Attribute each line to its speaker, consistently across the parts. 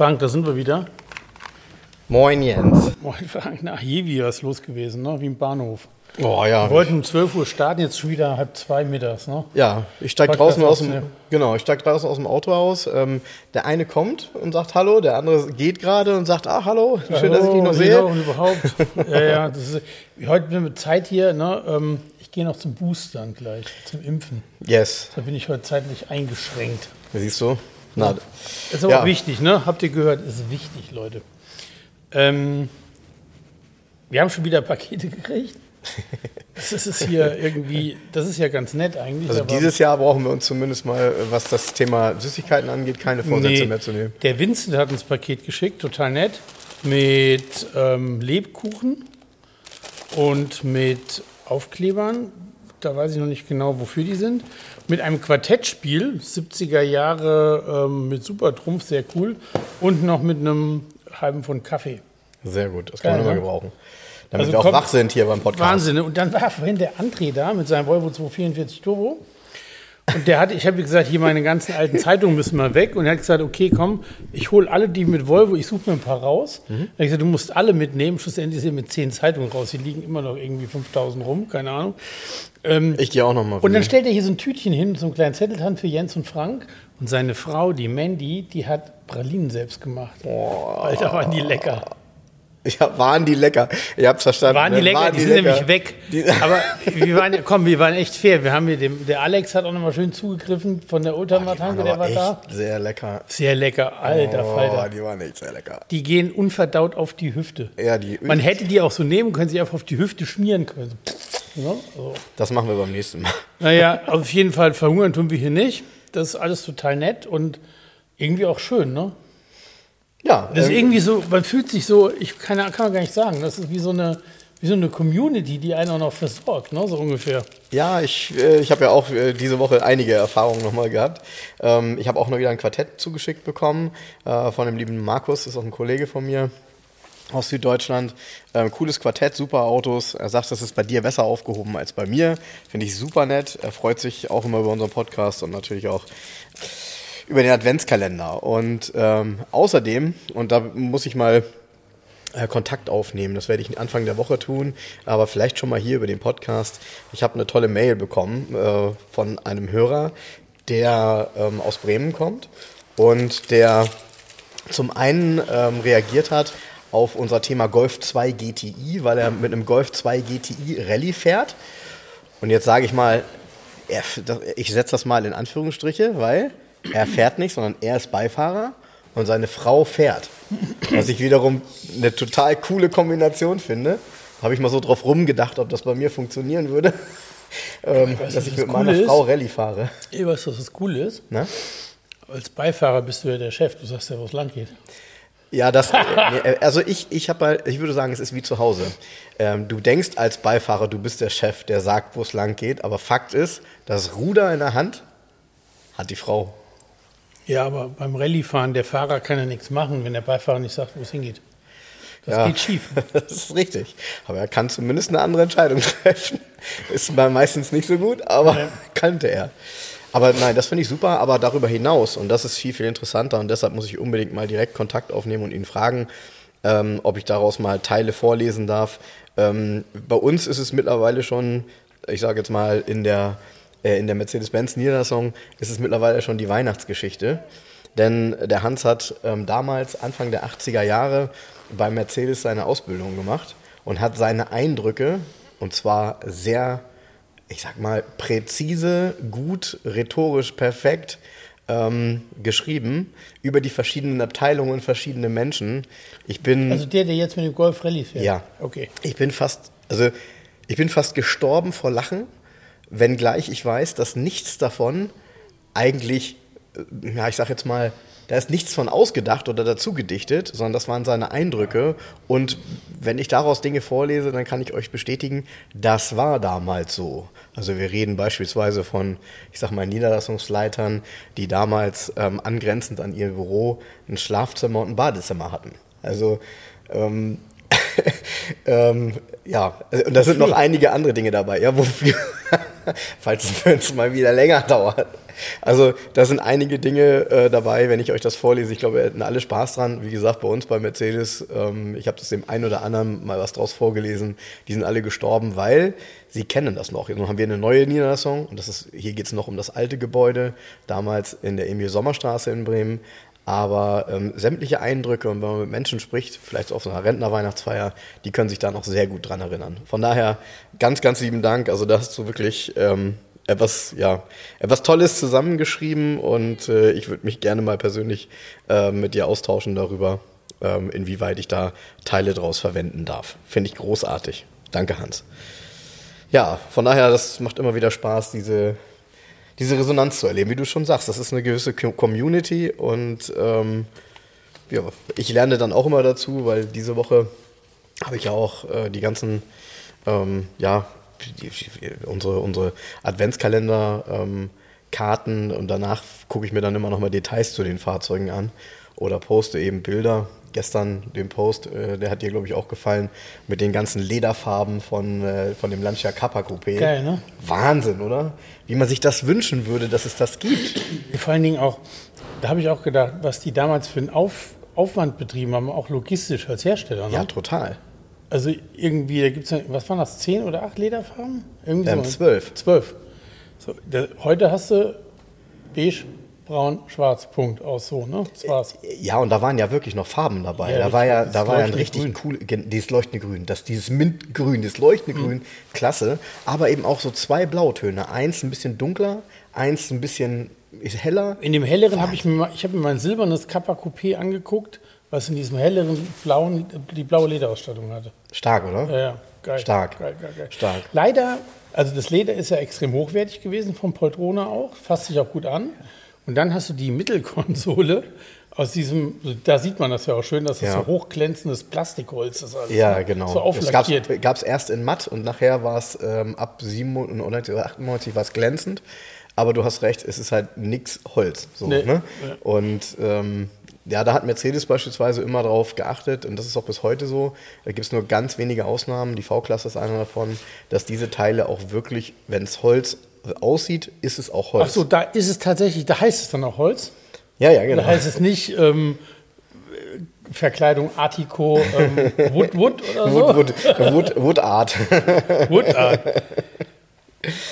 Speaker 1: Frank, da sind wir wieder.
Speaker 2: Moin, Jens.
Speaker 1: Moin, Frank. Nach Jevi ist los gewesen, ne? wie im Bahnhof.
Speaker 2: Oh ja.
Speaker 1: Wir wollten um 12 Uhr starten, jetzt schon wieder halb zwei mittags. Ne?
Speaker 2: Ja, ich steig
Speaker 1: Podcast
Speaker 2: draußen aus dem, genau, ich steig draußen aus dem Auto aus. Ähm, der eine kommt und sagt Hallo, der andere geht gerade und sagt, ah, hallo, schön, dass ich dich noch sehe.
Speaker 1: ja, Und überhaupt. ja, ja, das ist, heute haben wir Zeit hier. Ne? Ähm, ich gehe noch zum Boostern gleich, zum Impfen.
Speaker 2: Yes,
Speaker 1: Da bin ich heute zeitlich eingeschränkt.
Speaker 2: siehst du? Na,
Speaker 1: Ist aber
Speaker 2: Ja.
Speaker 1: wichtig, ne? Habt ihr gehört? Ist wichtig, Leute. Ähm, wir haben schon wieder Pakete gekriegt. Das ist hier irgendwie, das ist ja ganz nett eigentlich.
Speaker 2: also
Speaker 1: aber-
Speaker 2: dieses Jahr brauchen wir uns zumindest mal, was das Thema Süßigkeiten angeht, keine Vorsätze
Speaker 1: Nee,
Speaker 2: mehr zu nehmen.
Speaker 1: Der Vincent hat uns Paket geschickt, total nett, mit ähm, Lebkuchen und mit Aufklebern. Da weiß ich noch nicht genau, wofür die sind. Mit einem Quartettspiel, 70er Jahre ähm, mit Supertrumpf, sehr cool. Und noch mit einem halben Pfund Kaffee.
Speaker 2: Sehr gut, das kann man immer
Speaker 1: ne?
Speaker 2: gebrauchen. Damit
Speaker 1: Also
Speaker 2: wir auch wach sind hier beim Podcast.
Speaker 1: Wahnsinn. ne? Und dann war vorhin der André da mit seinem Volvo 244 Turbo. Und der hat, ich habe gesagt, hier meine ganzen alten Zeitungen müssen mal weg. Und er hat gesagt, okay, komm, ich hole alle die mit Volvo, ich suche mir ein paar raus.
Speaker 2: Mhm.
Speaker 1: Er hat gesagt, du musst alle mitnehmen. Schlussendlich er mit zehn Zeitungen raus. Hier liegen immer noch irgendwie 5000 rum, keine Ahnung. Ähm,
Speaker 2: Ich gehe auch noch mal.
Speaker 1: und dann stellt er hier so ein Tütchen hin, so einen kleinen Zetteltan für Jens und Frank. Und seine Frau, die Mandy, die hat Pralinen selbst gemacht. Alter, waren die lecker.
Speaker 2: ja, waren die lecker. Ihr habt's verstanden.
Speaker 1: Waren die
Speaker 2: ne?
Speaker 1: lecker,
Speaker 2: Waren
Speaker 1: die sind
Speaker 2: lecker.
Speaker 1: nämlich weg.
Speaker 2: Die-
Speaker 1: Aber wir waren, komm, wir waren echt fair. Wir haben hier dem, der Alex hat auch nochmal schön zugegriffen von der Oldtimer-Tanke, der war da.
Speaker 2: sehr lecker.
Speaker 1: Sehr lecker, alter
Speaker 2: Oh,
Speaker 1: Falter.
Speaker 2: die waren echt sehr lecker.
Speaker 1: Die gehen unverdaut auf die Hüfte.
Speaker 2: Ja, die,
Speaker 1: Man hätte die auch so nehmen können, sie einfach auf die Hüfte schmieren können. Ja, so.
Speaker 2: das machen wir beim nächsten Mal.
Speaker 1: Naja, auf jeden Fall verhungern tun wir hier nicht. Das ist alles total nett und irgendwie auch schön, ne?
Speaker 2: Ja,
Speaker 1: Das ist
Speaker 2: ähm,
Speaker 1: irgendwie so, man fühlt sich so, ich kann, kann man gar nicht sagen, das ist wie so eine, wie so eine Community, die einen auch noch versorgt, ne? So ungefähr.
Speaker 2: ja ich, äh, ich habe ja auch äh, diese Woche einige Erfahrungen nochmal gehabt. Ähm, ich habe auch noch wieder ein Quartett zugeschickt bekommen äh, von dem lieben Markus, das ist auch ein Kollege von mir aus Süddeutschland. Ähm, cooles Quartett, super Autos. Er sagt, das ist bei dir besser aufgehoben als bei mir. Finde ich super nett. Er freut sich auch immer über unseren Podcast und natürlich auch über den Adventskalender. Und ähm, außerdem, und da muss ich mal äh, Kontakt aufnehmen, das werde ich Anfang der Woche tun, aber vielleicht schon mal hier über den Podcast. Ich habe eine tolle Mail bekommen äh, von einem Hörer, der ähm, aus Bremen kommt und der zum einen ähm, reagiert hat auf unser Thema Golf 2 GTI, weil er mit einem Golf 2 GTI Rallye fährt. Und jetzt sage ich mal, ich setze das mal in Anführungsstriche, weil er fährt nicht, sondern er ist Beifahrer und seine Frau fährt. Was ich wiederum eine total coole Kombination finde. Habe ich mal so drauf rumgedacht, ob das bei mir funktionieren würde, ähm,
Speaker 1: weißt
Speaker 2: dass ich
Speaker 1: was
Speaker 2: mit
Speaker 1: das
Speaker 2: meiner
Speaker 1: Coole
Speaker 2: Frau Rallye fahre.
Speaker 1: Ey, weißt du, was das Coole ist?
Speaker 2: Ne?
Speaker 1: Als Beifahrer bist du ja der Chef, du sagst ja, wo es lang geht.
Speaker 2: Ja, das, also ich, ich habe halt, ich würde sagen, es ist wie zu Hause. Ähm, du denkst als Beifahrer, du bist der Chef, der sagt, wo es lang geht, aber Fakt ist, das Ruder in der Hand hat die Frau.
Speaker 1: Ja, aber beim Rallyefahren, der Fahrer kann ja nichts machen, wenn der Beifahrer nicht sagt, wo es hingeht. Das
Speaker 2: Ja.
Speaker 1: geht schief.
Speaker 2: Das ist richtig. Aber er kann zumindest eine andere Entscheidung treffen. Ist mal meistens nicht so gut, aber kannte er. Aber nein, das finde ich super, aber darüber hinaus, und das ist viel, viel interessanter, und deshalb muss ich unbedingt mal direkt Kontakt aufnehmen und ihn fragen, ähm, ob ich daraus mal Teile vorlesen darf. Ähm, bei uns ist es mittlerweile schon, ich sage jetzt mal, in der, äh, in der Mercedes-Benz-Niederlassung ist es mittlerweile schon die Weihnachtsgeschichte. Denn der Hans hat ähm, damals, Anfang der 80er Jahre, bei Mercedes seine Ausbildung gemacht und hat seine Eindrücke, und zwar sehr, ich sag mal, präzise, gut, rhetorisch perfekt ähm, geschrieben über die verschiedenen Abteilungen und verschiedene Menschen. Ich bin.
Speaker 1: Also der, der jetzt mit dem Golf Rallye fährt?
Speaker 2: Ja.
Speaker 1: Okay.
Speaker 2: Ich bin fast, also ich bin fast gestorben vor Lachen, wenngleich ich weiß, dass nichts davon eigentlich ja, ich sag jetzt mal, da ist nichts von ausgedacht oder dazu gedichtet, sondern das waren seine Eindrücke. Und wenn ich daraus Dinge vorlese, dann kann ich euch bestätigen, das war damals so. Also wir reden beispielsweise von, ich sag mal, Niederlassungsleitern, die damals ähm, angrenzend an ihr Büro ein Schlafzimmer und ein Badezimmer hatten. Also ähm, ähm, ja, und da sind noch einige andere Dinge dabei, ja, wofür, falls es mal wieder länger dauert. Also da sind einige Dinge äh, dabei, wenn ich euch das vorlese. Ich glaube, wir hätten alle Spaß dran. Wie gesagt, bei uns bei Mercedes, ähm, ich habe das dem einen oder anderen mal was draus vorgelesen. Die sind alle gestorben, weil sie kennen das noch. Nun haben wir eine neue Niederlassung und das ist, hier geht es noch um das alte Gebäude, damals in der Emil-Sommerstraße in Bremen. Aber ähm, sämtliche Eindrücke und wenn man mit Menschen spricht, vielleicht auf so einer Rentnerweihnachtsfeier, die können sich da noch sehr gut dran erinnern. Von daher ganz, ganz lieben Dank. Also da hast du wirklich ähm, etwas, ja, etwas Tolles zusammengeschrieben und äh, ich würde mich gerne mal persönlich äh, mit dir austauschen darüber, ähm, inwieweit ich da Teile draus verwenden darf. Finde ich großartig. Danke, Hans. Ja, von daher, das macht immer wieder Spaß, diese diese Resonanz zu erleben, wie du schon sagst. Das ist eine gewisse Community und ähm, ja, ich lerne dann auch immer dazu, weil diese Woche habe ich ja auch äh, die ganzen, ähm, ja, die, unsere, unsere Adventskalender-Karten ähm, und danach gucke ich mir dann immer noch mal Details zu den Fahrzeugen an oder poste eben Bilder gestern den Post, äh, der hat dir, glaube ich, auch gefallen, mit den ganzen Lederfarben von, äh, von dem Lancia Kappa Coupé.
Speaker 1: Geil, ne?
Speaker 2: Wahnsinn, oder? Wie man sich das wünschen würde, dass es das gibt.
Speaker 1: Vor allen Dingen auch, da habe ich auch gedacht, was die damals für einen Auf, Aufwand betrieben haben, auch logistisch als Hersteller. Ne?
Speaker 2: Ja, total.
Speaker 1: Also irgendwie, da gibt es, was waren das, zehn oder acht Lederfarben?
Speaker 2: Irgendwie ähm, so. Zwölf.
Speaker 1: Zwölf. So, da, heute hast du beige, braun, schwarz, Punkt, aus so, ne? Das war's.
Speaker 2: Ja, und da waren ja wirklich noch Farben dabei. Ja, da war ja, da war ja ein richtig cool, dieses leuchtende Grün, das, dieses Mintgrün, dieses leuchtende mhm. Grün, klasse. Aber eben auch so zwei Blautöne. Eins ein bisschen dunkler, eins ein bisschen heller.
Speaker 1: In dem helleren habe ich mir, ich habe mir mein silbernes Kappa Coupé angeguckt, was in diesem helleren blauen, die blaue Lederausstattung hatte.
Speaker 2: Stark, oder?
Speaker 1: Ja, ja. Geil.
Speaker 2: Stark.
Speaker 1: Geil, geil, geil.
Speaker 2: Stark.
Speaker 1: Leider, also das Leder ist ja extrem hochwertig gewesen vom Poltrona auch, fasst sich auch gut an. Und dann hast du die Mittelkonsole aus diesem, da sieht man das ja auch schön, dass das ja. so hochglänzendes Plastikholz ist.
Speaker 2: Alles, ja, ne? genau. So auflackiert. Das gab es erst in matt und nachher war es ähm, ab 97 oder 98 war es glänzend. Aber du hast recht, es ist halt nichts Holz. So, nee. ne? ja. Und ähm, ja, da hat Mercedes beispielsweise immer darauf geachtet, und das ist auch bis heute so, da gibt es nur ganz wenige Ausnahmen, die V-Klasse ist einer davon, dass diese Teile auch wirklich, wenn es Holz aussieht, ist es auch Holz.
Speaker 1: Ach so, da ist es tatsächlich, da heißt es dann auch Holz?
Speaker 2: Ja, ja, genau.
Speaker 1: Da heißt es nicht ähm, Verkleidung Artico ähm, Wood Wood oder so?
Speaker 2: Wood, Wood, Wood, Wood Art.
Speaker 1: Wood Art.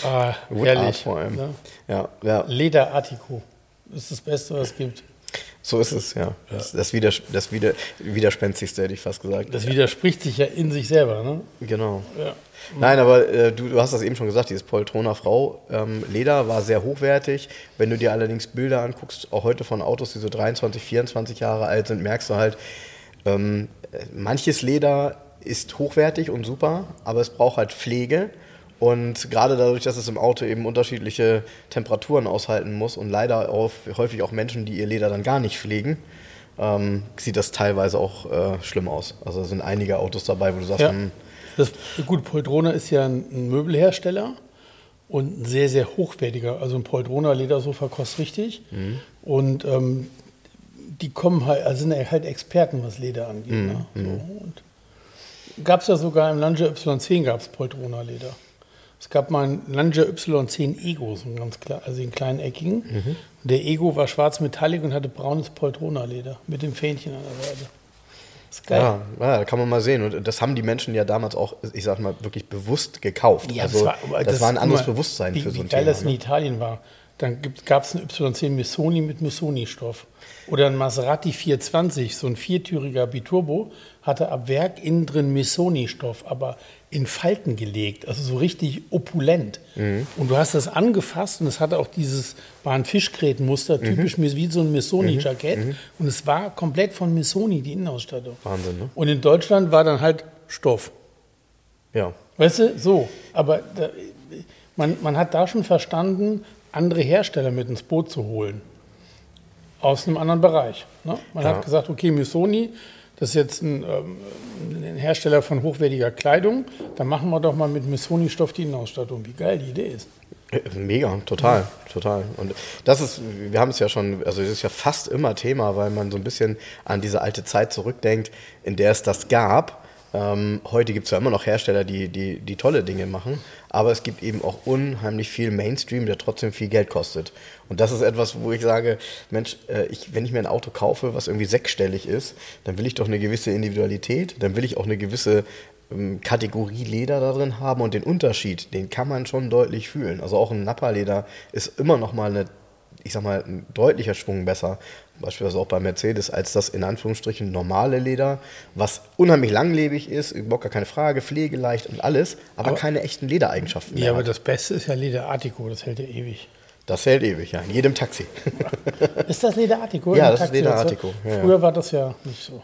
Speaker 1: Ah,
Speaker 2: Wood herrlich. Art vor allem.
Speaker 1: Ja.
Speaker 2: Ja, ja.
Speaker 1: Leder Artico. Ist das Beste, was es gibt.
Speaker 2: So ist es, ja. ja. Das, Widers das Wider Widerspenstigste, hätte ich fast gesagt.
Speaker 1: Das widerspricht sich ja in sich selber, ne?
Speaker 2: Genau. Ja. Nein, aber äh, du, du, hast das eben schon gesagt, dieses Poltrona Frau ähm, Leder war sehr hochwertig. Wenn du dir allerdings Bilder anguckst, auch heute von Autos, die so 23, 24 Jahre alt sind, merkst du halt, ähm, manches Leder ist hochwertig und super, aber es braucht halt Pflege. Und gerade dadurch, dass es im Auto eben unterschiedliche Temperaturen aushalten muss und leider auch, häufig auch Menschen, die ihr Leder dann gar nicht pflegen, ähm, sieht das teilweise auch äh, schlimm aus. Also sind einige Autos dabei, wo du sagst, ja. Hm,
Speaker 1: das, gut, Poltrona ist ja ein Möbelhersteller und ein sehr, sehr hochwertiger. Also ein Poltrona Ledersofa kostet richtig. Mhm. Und ähm, die kommen halt, also sind halt Experten, was Leder angeht. Mhm. Ne? So, gab es ja sogar im Lancia Y10 gab es Poltrona Leder. Es gab mal einen Lancia Y10 Ego, so einen ganz klar, also den kleinen eckigen. Mhm. Der Ego war schwarz metallic und hatte braunes Poltrona Leder mit dem Fähnchen an der Seite.
Speaker 2: Das ist geil. Ja, ja, da kann man mal sehen. Und das haben die Menschen ja damals auch, ich sag mal, wirklich bewusst gekauft. Ja, also, das war, das, das war ein anderes mal, Bewusstsein
Speaker 1: wie,
Speaker 2: für so
Speaker 1: ein wie geil Thema. das in ne? Italien war. Dann gab es einen Y10 Missoni mit Missoni-Stoff. Oder ein Maserati 420, so ein viertüriger Biturbo, hatte ab Werk innen drin Missoni-Stoff, aber in Falten gelegt, also so richtig opulent. Mhm. Und du hast das angefasst und es hatte auch dieses, war ein Fischgrätenmuster, mhm. typisch wie so ein Missoni-Jackett. Mhm. Und es war komplett von Missoni, die Innenausstattung.
Speaker 2: Wahnsinn, ne?
Speaker 1: Und in Deutschland war dann halt Stoff.
Speaker 2: Ja.
Speaker 1: Weißt du, so. Aber da, man, man hat da schon verstanden, andere Hersteller mit ins Boot zu holen. aus einem anderen Bereich. Ne? Man
Speaker 2: Ja.
Speaker 1: hat gesagt, okay, Missoni, das ist jetzt ein, ähm, ein Hersteller von hochwertiger Kleidung, dann machen wir doch mal mit Missoni-Stoff die Innenausstattung. Wie geil die Idee ist.
Speaker 2: Äh, Mega, total, total. Und das ist, wir haben es ja schon, also es ist ja fast immer Thema, weil man so ein bisschen an diese alte Zeit zurückdenkt, in der es das gab. Ähm, heute gibt es ja immer noch Hersteller, die, die, die tolle Dinge machen, aber es gibt eben auch unheimlich viel Mainstream, der trotzdem viel Geld kostet. Und das ist etwas, wo ich sage, Mensch, äh, ich, wenn ich mir ein Auto kaufe, was irgendwie sechsstellig ist, dann will ich doch eine gewisse Individualität, dann will ich auch eine gewisse ähm, Kategorie Leder da drin haben und den Unterschied, den kann man schon deutlich fühlen. Also auch ein Nappa-Leder ist immer noch mal eine, ich sag mal, ein deutlicher Schwung besser, beispielsweise auch bei Mercedes, als das in Anführungsstrichen normale Leder, was unheimlich langlebig ist, überhaupt gar keine Frage, pflegeleicht und alles, aber,
Speaker 1: Aber-
Speaker 2: keine echten Ledereigenschaften mehr
Speaker 1: Ja, aber
Speaker 2: hat.
Speaker 1: das Beste ist ja Leder Artico, das hält ja ewig.
Speaker 2: Das hält ewig, ja, in jedem Taxi.
Speaker 1: Ist das Leder Artico?
Speaker 2: Ja, das ist
Speaker 1: Taxi
Speaker 2: Leder
Speaker 1: und so?
Speaker 2: Artico, ja.
Speaker 1: Früher war das ja nicht so.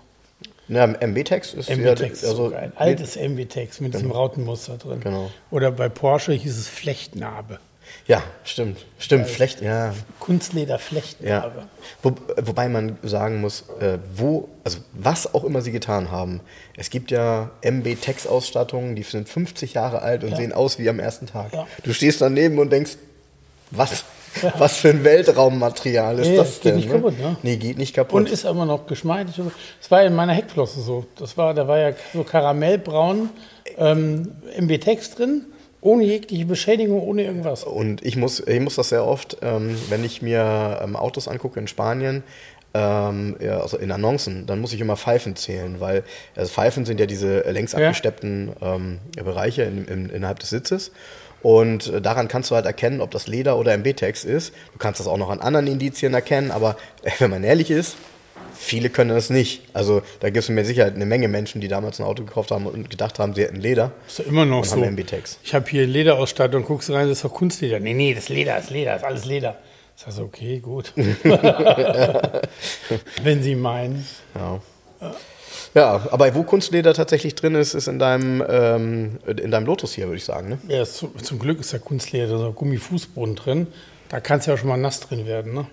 Speaker 2: Ja, MB-Tex ist
Speaker 1: MB-Tex
Speaker 2: ja,
Speaker 1: ist so geil. Altes MB-Tex mit diesem Rautenmuster drin.
Speaker 2: Genau.
Speaker 1: Oder bei Porsche hieß es Flechtnarbe.
Speaker 2: Ja, stimmt, stimmt, Flecht, ja,
Speaker 1: Kunstleder
Speaker 2: Ja.
Speaker 1: Flechtnarbe.
Speaker 2: Wo, wobei man sagen muss, äh, wo, also was auch immer sie getan haben. Es gibt ja MB-Tex-Ausstattungen, die sind 50 Jahre alt und
Speaker 1: Ja.
Speaker 2: sehen aus wie am ersten Tag.
Speaker 1: Ja.
Speaker 2: Du stehst daneben und denkst, was, was für ein Weltraummaterial ist
Speaker 1: Nee,
Speaker 2: das
Speaker 1: geht
Speaker 2: denn?
Speaker 1: nicht kaputt, ne?
Speaker 2: Nee, geht nicht kaputt.
Speaker 1: Und ist immer noch geschmeidig. Das war in meiner Heckflosse so. Das war, da war ja so karamellbraun ähm, MB-Tex drin, ohne jegliche Beschädigung, ohne irgendwas.
Speaker 2: Und ich muss, ich muss das sehr oft, ähm, wenn ich mir ähm, Autos angucke in Spanien, ähm, ja, also in Annoncen, dann muss ich immer Pfeifen zählen, weil also Pfeifen sind ja diese längs
Speaker 1: Ja.
Speaker 2: abgesteppten ähm, Bereiche in, in, innerhalb des Sitzes. Und äh, daran kannst du halt erkennen, ob das Leder oder MB-Tex ist. Du kannst das auch noch an anderen Indizien erkennen, aber äh, wenn man ehrlich ist, viele können das nicht. Also da gibt es mit Sicherheit eine Menge Menschen, die damals ein Auto gekauft haben und gedacht haben, sie hätten Leder.
Speaker 1: Ist doch immer noch so.
Speaker 2: MB-Tex.
Speaker 1: Ich habe hier Lederausstattung, guckst du rein, das ist doch Kunstleder. Nee, nee, das ist Leder, das ist Leder, das ist alles Leder. Ich sag so, okay, gut. Wenn Sie meinen.
Speaker 2: Ja. Ja, aber wo Kunstleder tatsächlich drin ist, ist in deinem, ähm, in deinem Lotus hier, würde ich sagen. Ne?
Speaker 1: Ja, ist, zu- zum Glück ist da Kunstleder, so Gummifußboden drin. Da kann es ja schon mal nass drin werden, ne?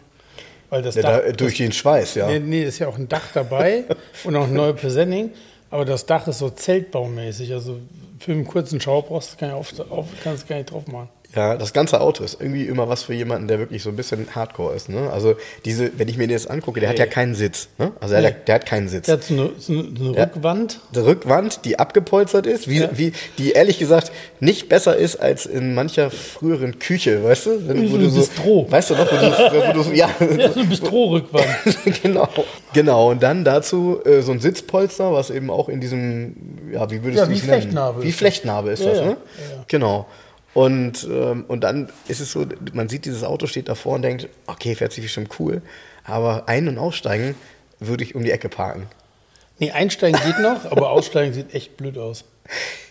Speaker 1: Weil das
Speaker 2: Ja,
Speaker 1: Dach,
Speaker 2: da, durch den Schweiß, ja.
Speaker 1: Nee, nee, ist ja auch ein Dach dabei und auch ein neues Presenning. Aber das Dach ist so zeltbaumäßig. Also für einen kurzen Schau brauchst du gar nicht, auf, auf, kannst du gar nicht drauf machen.
Speaker 2: Ja, das ganze Auto ist irgendwie immer was für jemanden, der wirklich so ein bisschen Hardcore ist. Ne? Also diese, wenn ich mir den jetzt angucke, der hat ja keinen Sitz. Ne? Also der,
Speaker 1: Nee.
Speaker 2: hat, der hat keinen Sitz.
Speaker 1: Der hat so eine, so eine, so eine
Speaker 2: Ja.
Speaker 1: Rückwand.
Speaker 2: Die Rückwand, die abgepolstert ist, wie,
Speaker 1: Ja.
Speaker 2: wie, die ehrlich gesagt nicht besser ist als in mancher früheren Küche, weißt du? Wenn,
Speaker 1: so ein Bistro.
Speaker 2: Weißt du noch, wo du, wo du ja,
Speaker 1: Ja, so eine Bistro-Rückwand.
Speaker 2: genau. Genau, und dann dazu äh, so ein Sitzpolster, was eben auch in diesem, ja, wie würdest
Speaker 1: Ja,
Speaker 2: du es nennen?
Speaker 1: Flechtnarbe
Speaker 2: Wie. Flechtnarbe ist das, ne? Genau. Und, ähm, und dann ist es so, man sieht dieses Auto, steht davor und denkt, okay, fährt sich bestimmt cool, aber ein- und aussteigen würde ich um die Ecke parken.
Speaker 1: Nee, einsteigen geht noch, aber aussteigen sieht echt blöd aus.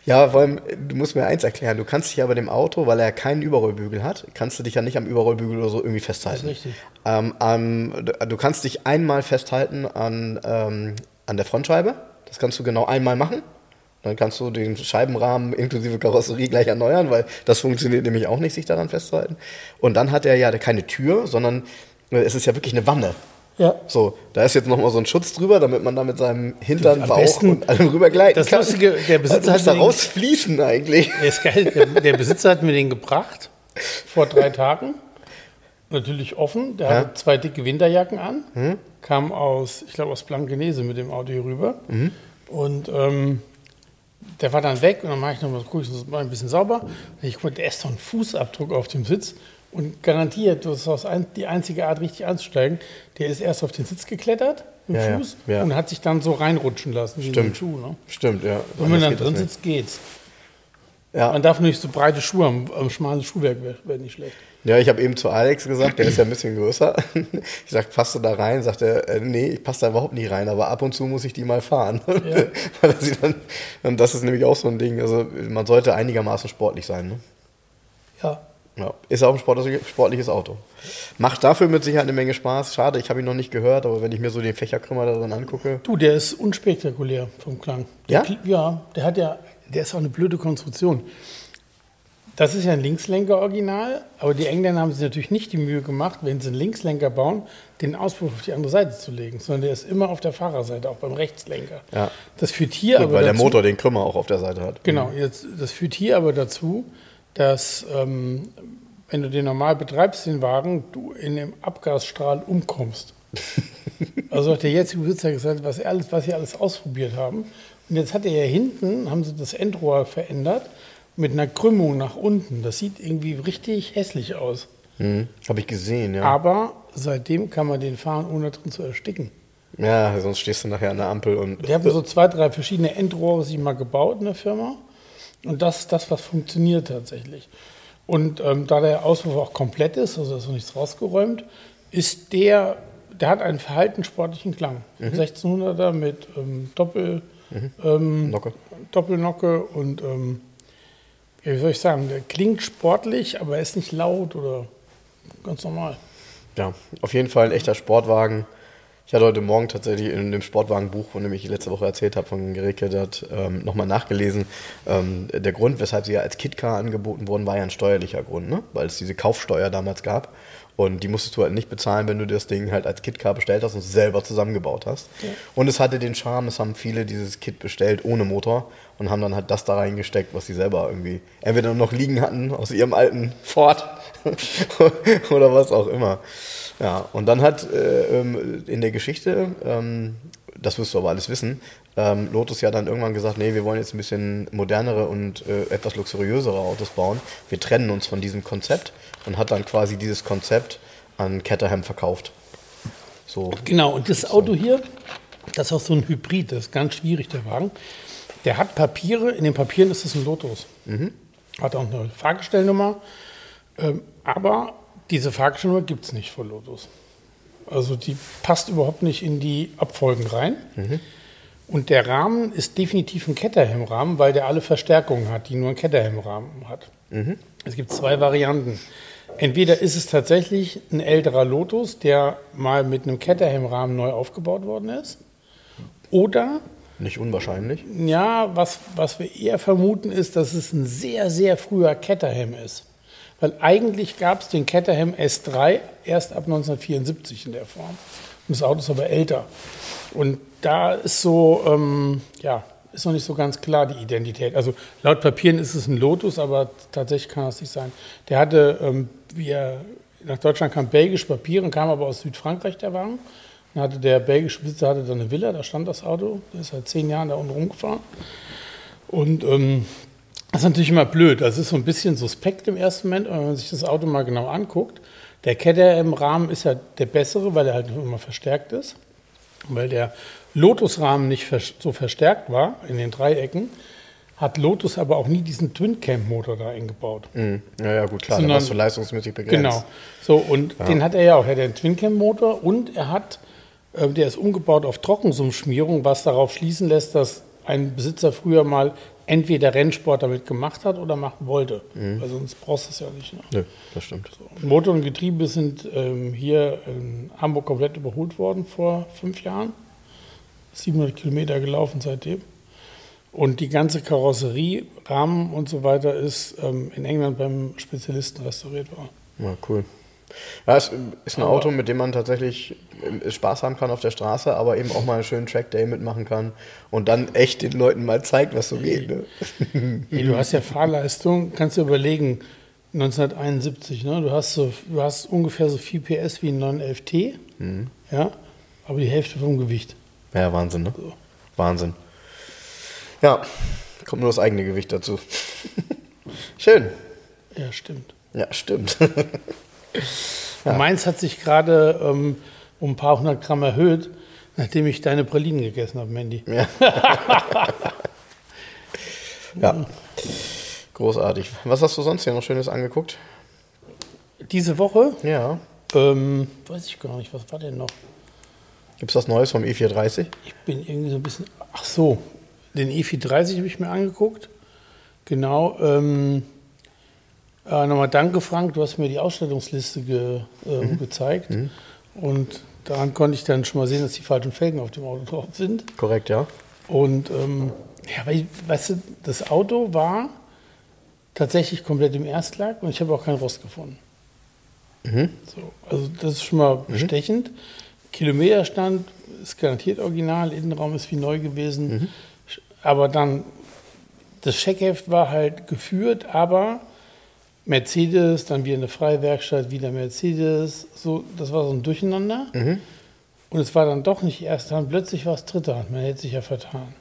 Speaker 2: Ja, vor allem, du musst mir eins erklären, du kannst dich ja bei dem Auto, weil er keinen Überrollbügel hat, kannst du dich ja nicht am Überrollbügel oder so irgendwie festhalten.
Speaker 1: Das ist richtig.
Speaker 2: Ähm, am- du kannst dich einmal festhalten an, ähm, an der Frontscheibe. Das kannst du genau einmal machen. Dann kannst du den Scheibenrahmen inklusive Karosserie gleich erneuern, weil das funktioniert nämlich auch nicht, sich daran festzuhalten. Und dann hat er ja keine Tür, sondern äh, es ist ja wirklich eine Wanne.
Speaker 1: Ja.
Speaker 2: So, da ist jetzt nochmal so ein Schutz drüber, damit man da mit seinem Hintern, Bauch
Speaker 1: besten-
Speaker 2: und allem rübergleiten
Speaker 1: das
Speaker 2: kann.
Speaker 1: Lustige, der Besitzer
Speaker 2: also,
Speaker 1: hat
Speaker 2: da rausfließen eigentlich.
Speaker 1: Der ist geil. Der, der Besitzer hat mir den gebracht vor drei Tagen. Natürlich offen. Der
Speaker 2: Ja.
Speaker 1: hatte zwei dicke Winterjacken an. Kam aus, ich glaube, aus Blankenese mit dem Auto hier rüber. Und ähm, der war dann weg und dann mache ich noch mal, ein bisschen sauber. Und ich der ist doch ein Fußabdruck auf dem Sitz. Und garantiert, das ist die einzige Art, richtig einzusteigen. Der ist erst auf den Sitz geklettert, dem
Speaker 2: Ja, ja,
Speaker 1: Fuß,
Speaker 2: ja.
Speaker 1: und hat sich dann so reinrutschen lassen, wie in so
Speaker 2: Stimmt.
Speaker 1: Schuh. Ne?
Speaker 2: Stimmt, ja.
Speaker 1: Und wenn man dann drin sitzt, geht's.
Speaker 2: Ja.
Speaker 1: Man darf nicht so breite Schuhe haben, am schmales Schuhwerk wäre wär nicht schlecht.
Speaker 2: Ja, ich habe eben zu Alex gesagt, der ist ja ein bisschen größer. Ich sag, passt du da rein? Sagt er, äh, nee, ich passe da überhaupt nicht rein, aber ab und zu muss ich die mal fahren.
Speaker 1: Ja.
Speaker 2: Dann, und das ist nämlich auch so ein Ding. Also man sollte einigermaßen sportlich sein. Ne?
Speaker 1: Ja.
Speaker 2: Ja, ist auch ein sportliches, sportliches Auto. Macht dafür mit Sicherheit eine Menge Spaß. Schade, ich habe ihn noch nicht gehört, aber wenn ich mir so den Fächerkrümmer da drin angucke.
Speaker 1: Du, der ist unspektakulär vom Klang. Der
Speaker 2: Ja?
Speaker 1: Ja, der hat ja, der ist auch eine blöde Konstruktion. Das ist ja ein Linkslenker-Original, aber die Engländer haben sich natürlich nicht die Mühe gemacht, wenn sie einen Linkslenker bauen, den Auspuff auf die andere Seite zu legen, sondern der ist immer auf der Fahrerseite, auch beim Rechtslenker.
Speaker 2: Ja.
Speaker 1: Das führt hier
Speaker 2: Gut,
Speaker 1: aber
Speaker 2: weil der
Speaker 1: dazu,
Speaker 2: Motor den Krümmer auch auf der Seite hat.
Speaker 1: Genau, jetzt, das führt hier aber dazu, dass ähm, wenn du den normal betreibst, den Wagen, du in dem Abgasstrahl umkommst. also hat der jetzige Besitzer gesagt, was, er alles, was sie alles ausprobiert haben. Und jetzt hat er ja hinten, haben sie das Endrohr verändert, mit einer Krümmung nach unten. Das sieht irgendwie richtig hässlich aus.
Speaker 2: Hm. Habe ich gesehen, ja.
Speaker 1: Aber seitdem kann man den fahren, ohne drin zu ersticken.
Speaker 2: Ja, sonst stehst du nachher an der Ampel und.
Speaker 1: Die haben so zwei, drei verschiedene Endrohre sich mal gebaut in der Firma. Und das ist das, was funktioniert tatsächlich. Und ähm, da der Auspuff auch komplett ist, also ist noch nichts rausgeräumt, ist der, der hat einen verhaltensportlichen Klang.
Speaker 2: Mhm.
Speaker 1: 1600er mit ähm, Doppel, ähm,
Speaker 2: Nocke.
Speaker 1: Doppelnocke und ähm, ja, wie soll ich sagen, der klingt sportlich, aber er ist nicht laut oder ganz normal.
Speaker 2: Ja, auf jeden Fall ein echter Sportwagen. Ich hatte heute Morgen tatsächlich in dem Sportwagenbuch, von dem ich letzte Woche erzählt habe, von Gereke, dort ähm, nochmal nachgelesen. Ähm, der Grund, weshalb sie ja als Kitcar angeboten wurden, war ja ein steuerlicher Grund, ne? weil es diese Kaufsteuer damals gab. Und die musstest du halt nicht bezahlen, wenn du das Ding halt als Kitcar bestellt hast und es selber zusammengebaut hast. Und es hatte den Charme, es haben viele dieses Kit bestellt ohne Motor und haben dann halt das da reingesteckt, was sie selber irgendwie entweder noch liegen hatten aus ihrem alten Ford oder was auch immer. Ja, und dann hat äh, ähm, in der Geschichte, ähm, das wirst du aber alles wissen, ähm, Lotus ja dann irgendwann gesagt, nee, wir wollen jetzt ein bisschen modernere und äh, etwas luxuriösere Autos bauen. Wir trennen uns von diesem Konzept und hat dann quasi dieses Konzept an Caterham verkauft. So,
Speaker 1: Genau, und das Auto hier, das ist auch so ein Hybrid, das ist ganz schwierig, der Wagen. Der hat Papiere, in den Papieren ist es ein Lotus. Hat auch eine Fahrgestellnummer, ähm, aber diese Fahrgestellnummer gibt es nicht von Lotus. Also die passt überhaupt nicht in die Abfolgen rein. Und der Rahmen ist definitiv ein Caterham-Rahmen, weil der alle Verstärkungen hat, die nur ein Caterham-Rahmen hat. Es gibt zwei Varianten. Entweder ist es tatsächlich ein älterer Lotus, der mal mit einem Caterham-Rahmen neu aufgebaut worden ist. Oder,
Speaker 2: nicht unwahrscheinlich.
Speaker 1: ja, was, was wir eher vermuten, ist, dass es ein sehr, sehr früher Caterham ist. Weil eigentlich gab es den Caterham S3 erst ab 1974 in der Form. Und das Auto ist aber älter. Und da ist so, ähm, ja, ist noch nicht so ganz klar die Identität. Also laut Papieren ist es ein Lotus, aber tatsächlich kann das nicht sein. Der hatte, ähm, wie er nach Deutschland kam, belgische Papiere, kam aber aus Südfrankreich, der Wagen. Dann hatte der belgische Besitzer hatte dann eine Villa, da stand das Auto. Der ist seit zehn Jahren da unten rumgefahren. Und ähm, das ist natürlich immer blöd. Das ist so ein bisschen suspekt im ersten Moment, aber wenn man sich das Auto mal genau anguckt. Der Ketter im Rahmen ist ja der bessere, weil er halt immer verstärkt ist. Weil der Lotus-Rahmen nicht so verstärkt war in den Dreiecken, hat Lotus aber auch nie diesen Twin-Cam-Motor da eingebaut.
Speaker 2: Mhm. Ja, ja, gut, klar,
Speaker 1: Sondern-
Speaker 2: warst du leistungsmäßig begrenzt.
Speaker 1: Genau. So, und den hat er ja auch. Er hat einen Twin-Cam-Motor und er hat, äh, der ist umgebaut auf Trockensummschmierung, was darauf schließen lässt, dass ein Besitzer früher mal entweder Rennsport damit gemacht hat oder machen wollte. Weil sonst brauchst du es ja nicht. Ne?
Speaker 2: Nö, das stimmt.
Speaker 1: Motor und Getriebe sind ähm, hier in Hamburg komplett überholt worden vor fünf Jahren. 700 Kilometer gelaufen seitdem. Und die ganze Karosserie, Rahmen und so weiter ist ähm, in England beim Spezialisten restauriert worden.
Speaker 2: Ja, cool. Ja, es ist ein Auto, mit dem man tatsächlich äh, Spaß haben kann auf der Straße, aber eben auch mal einen schönen Trackday mitmachen kann und dann echt den Leuten mal zeigt, was so geht. Ne?
Speaker 1: Hey, du hast ja Fahrleistung, kannst du überlegen, 1971, ne? du, hast so, du hast ungefähr so viel PS wie ein 911T, ja, aber die Hälfte vom Gewicht.
Speaker 2: Ja, Wahnsinn, ne? Wahnsinn. Ja, kommt nur das eigene Gewicht dazu. Schön.
Speaker 1: Ja, stimmt.
Speaker 2: Ja, stimmt.
Speaker 1: Meins hat sich gerade ähm, um ein paar hundert Gramm erhöht, nachdem ich deine Pralinen gegessen habe, Mandy.
Speaker 2: ja. Großartig. Was hast du sonst hier noch Schönes angeguckt?
Speaker 1: Diese Woche,
Speaker 2: Ja.
Speaker 1: ähm, weiß ich gar nicht, was war denn noch?
Speaker 2: Gibt es was Neues vom E E430?
Speaker 1: Ich bin irgendwie so ein bisschen. Ach so, den E430 habe ich mir angeguckt. Genau. Ähm, äh, nochmal danke, Frank. Du hast mir die Ausstellungsliste ge, ähm, gezeigt. Und daran konnte ich dann schon mal sehen, dass die falschen Felgen auf dem Auto drauf sind.
Speaker 2: Korrekt, ja.
Speaker 1: Und ähm, ja, weil, weißt du, das Auto war tatsächlich komplett im Erstlack und ich habe auch keinen Rost gefunden.
Speaker 2: Mhm.
Speaker 1: So, also das ist schon mal bestechend. Kilometerstand ist garantiert original, Innenraum ist wie neu gewesen.
Speaker 2: Mhm.
Speaker 1: Aber dann, das Checkheft war halt geführt, aber Mercedes, dann wieder eine freie Werkstatt, wieder Mercedes. So, das war so ein Durcheinander.
Speaker 2: Mhm.
Speaker 1: Und es war dann doch nicht erste Hand, plötzlich war es dritte Hand. Man hätte sich ja vertan.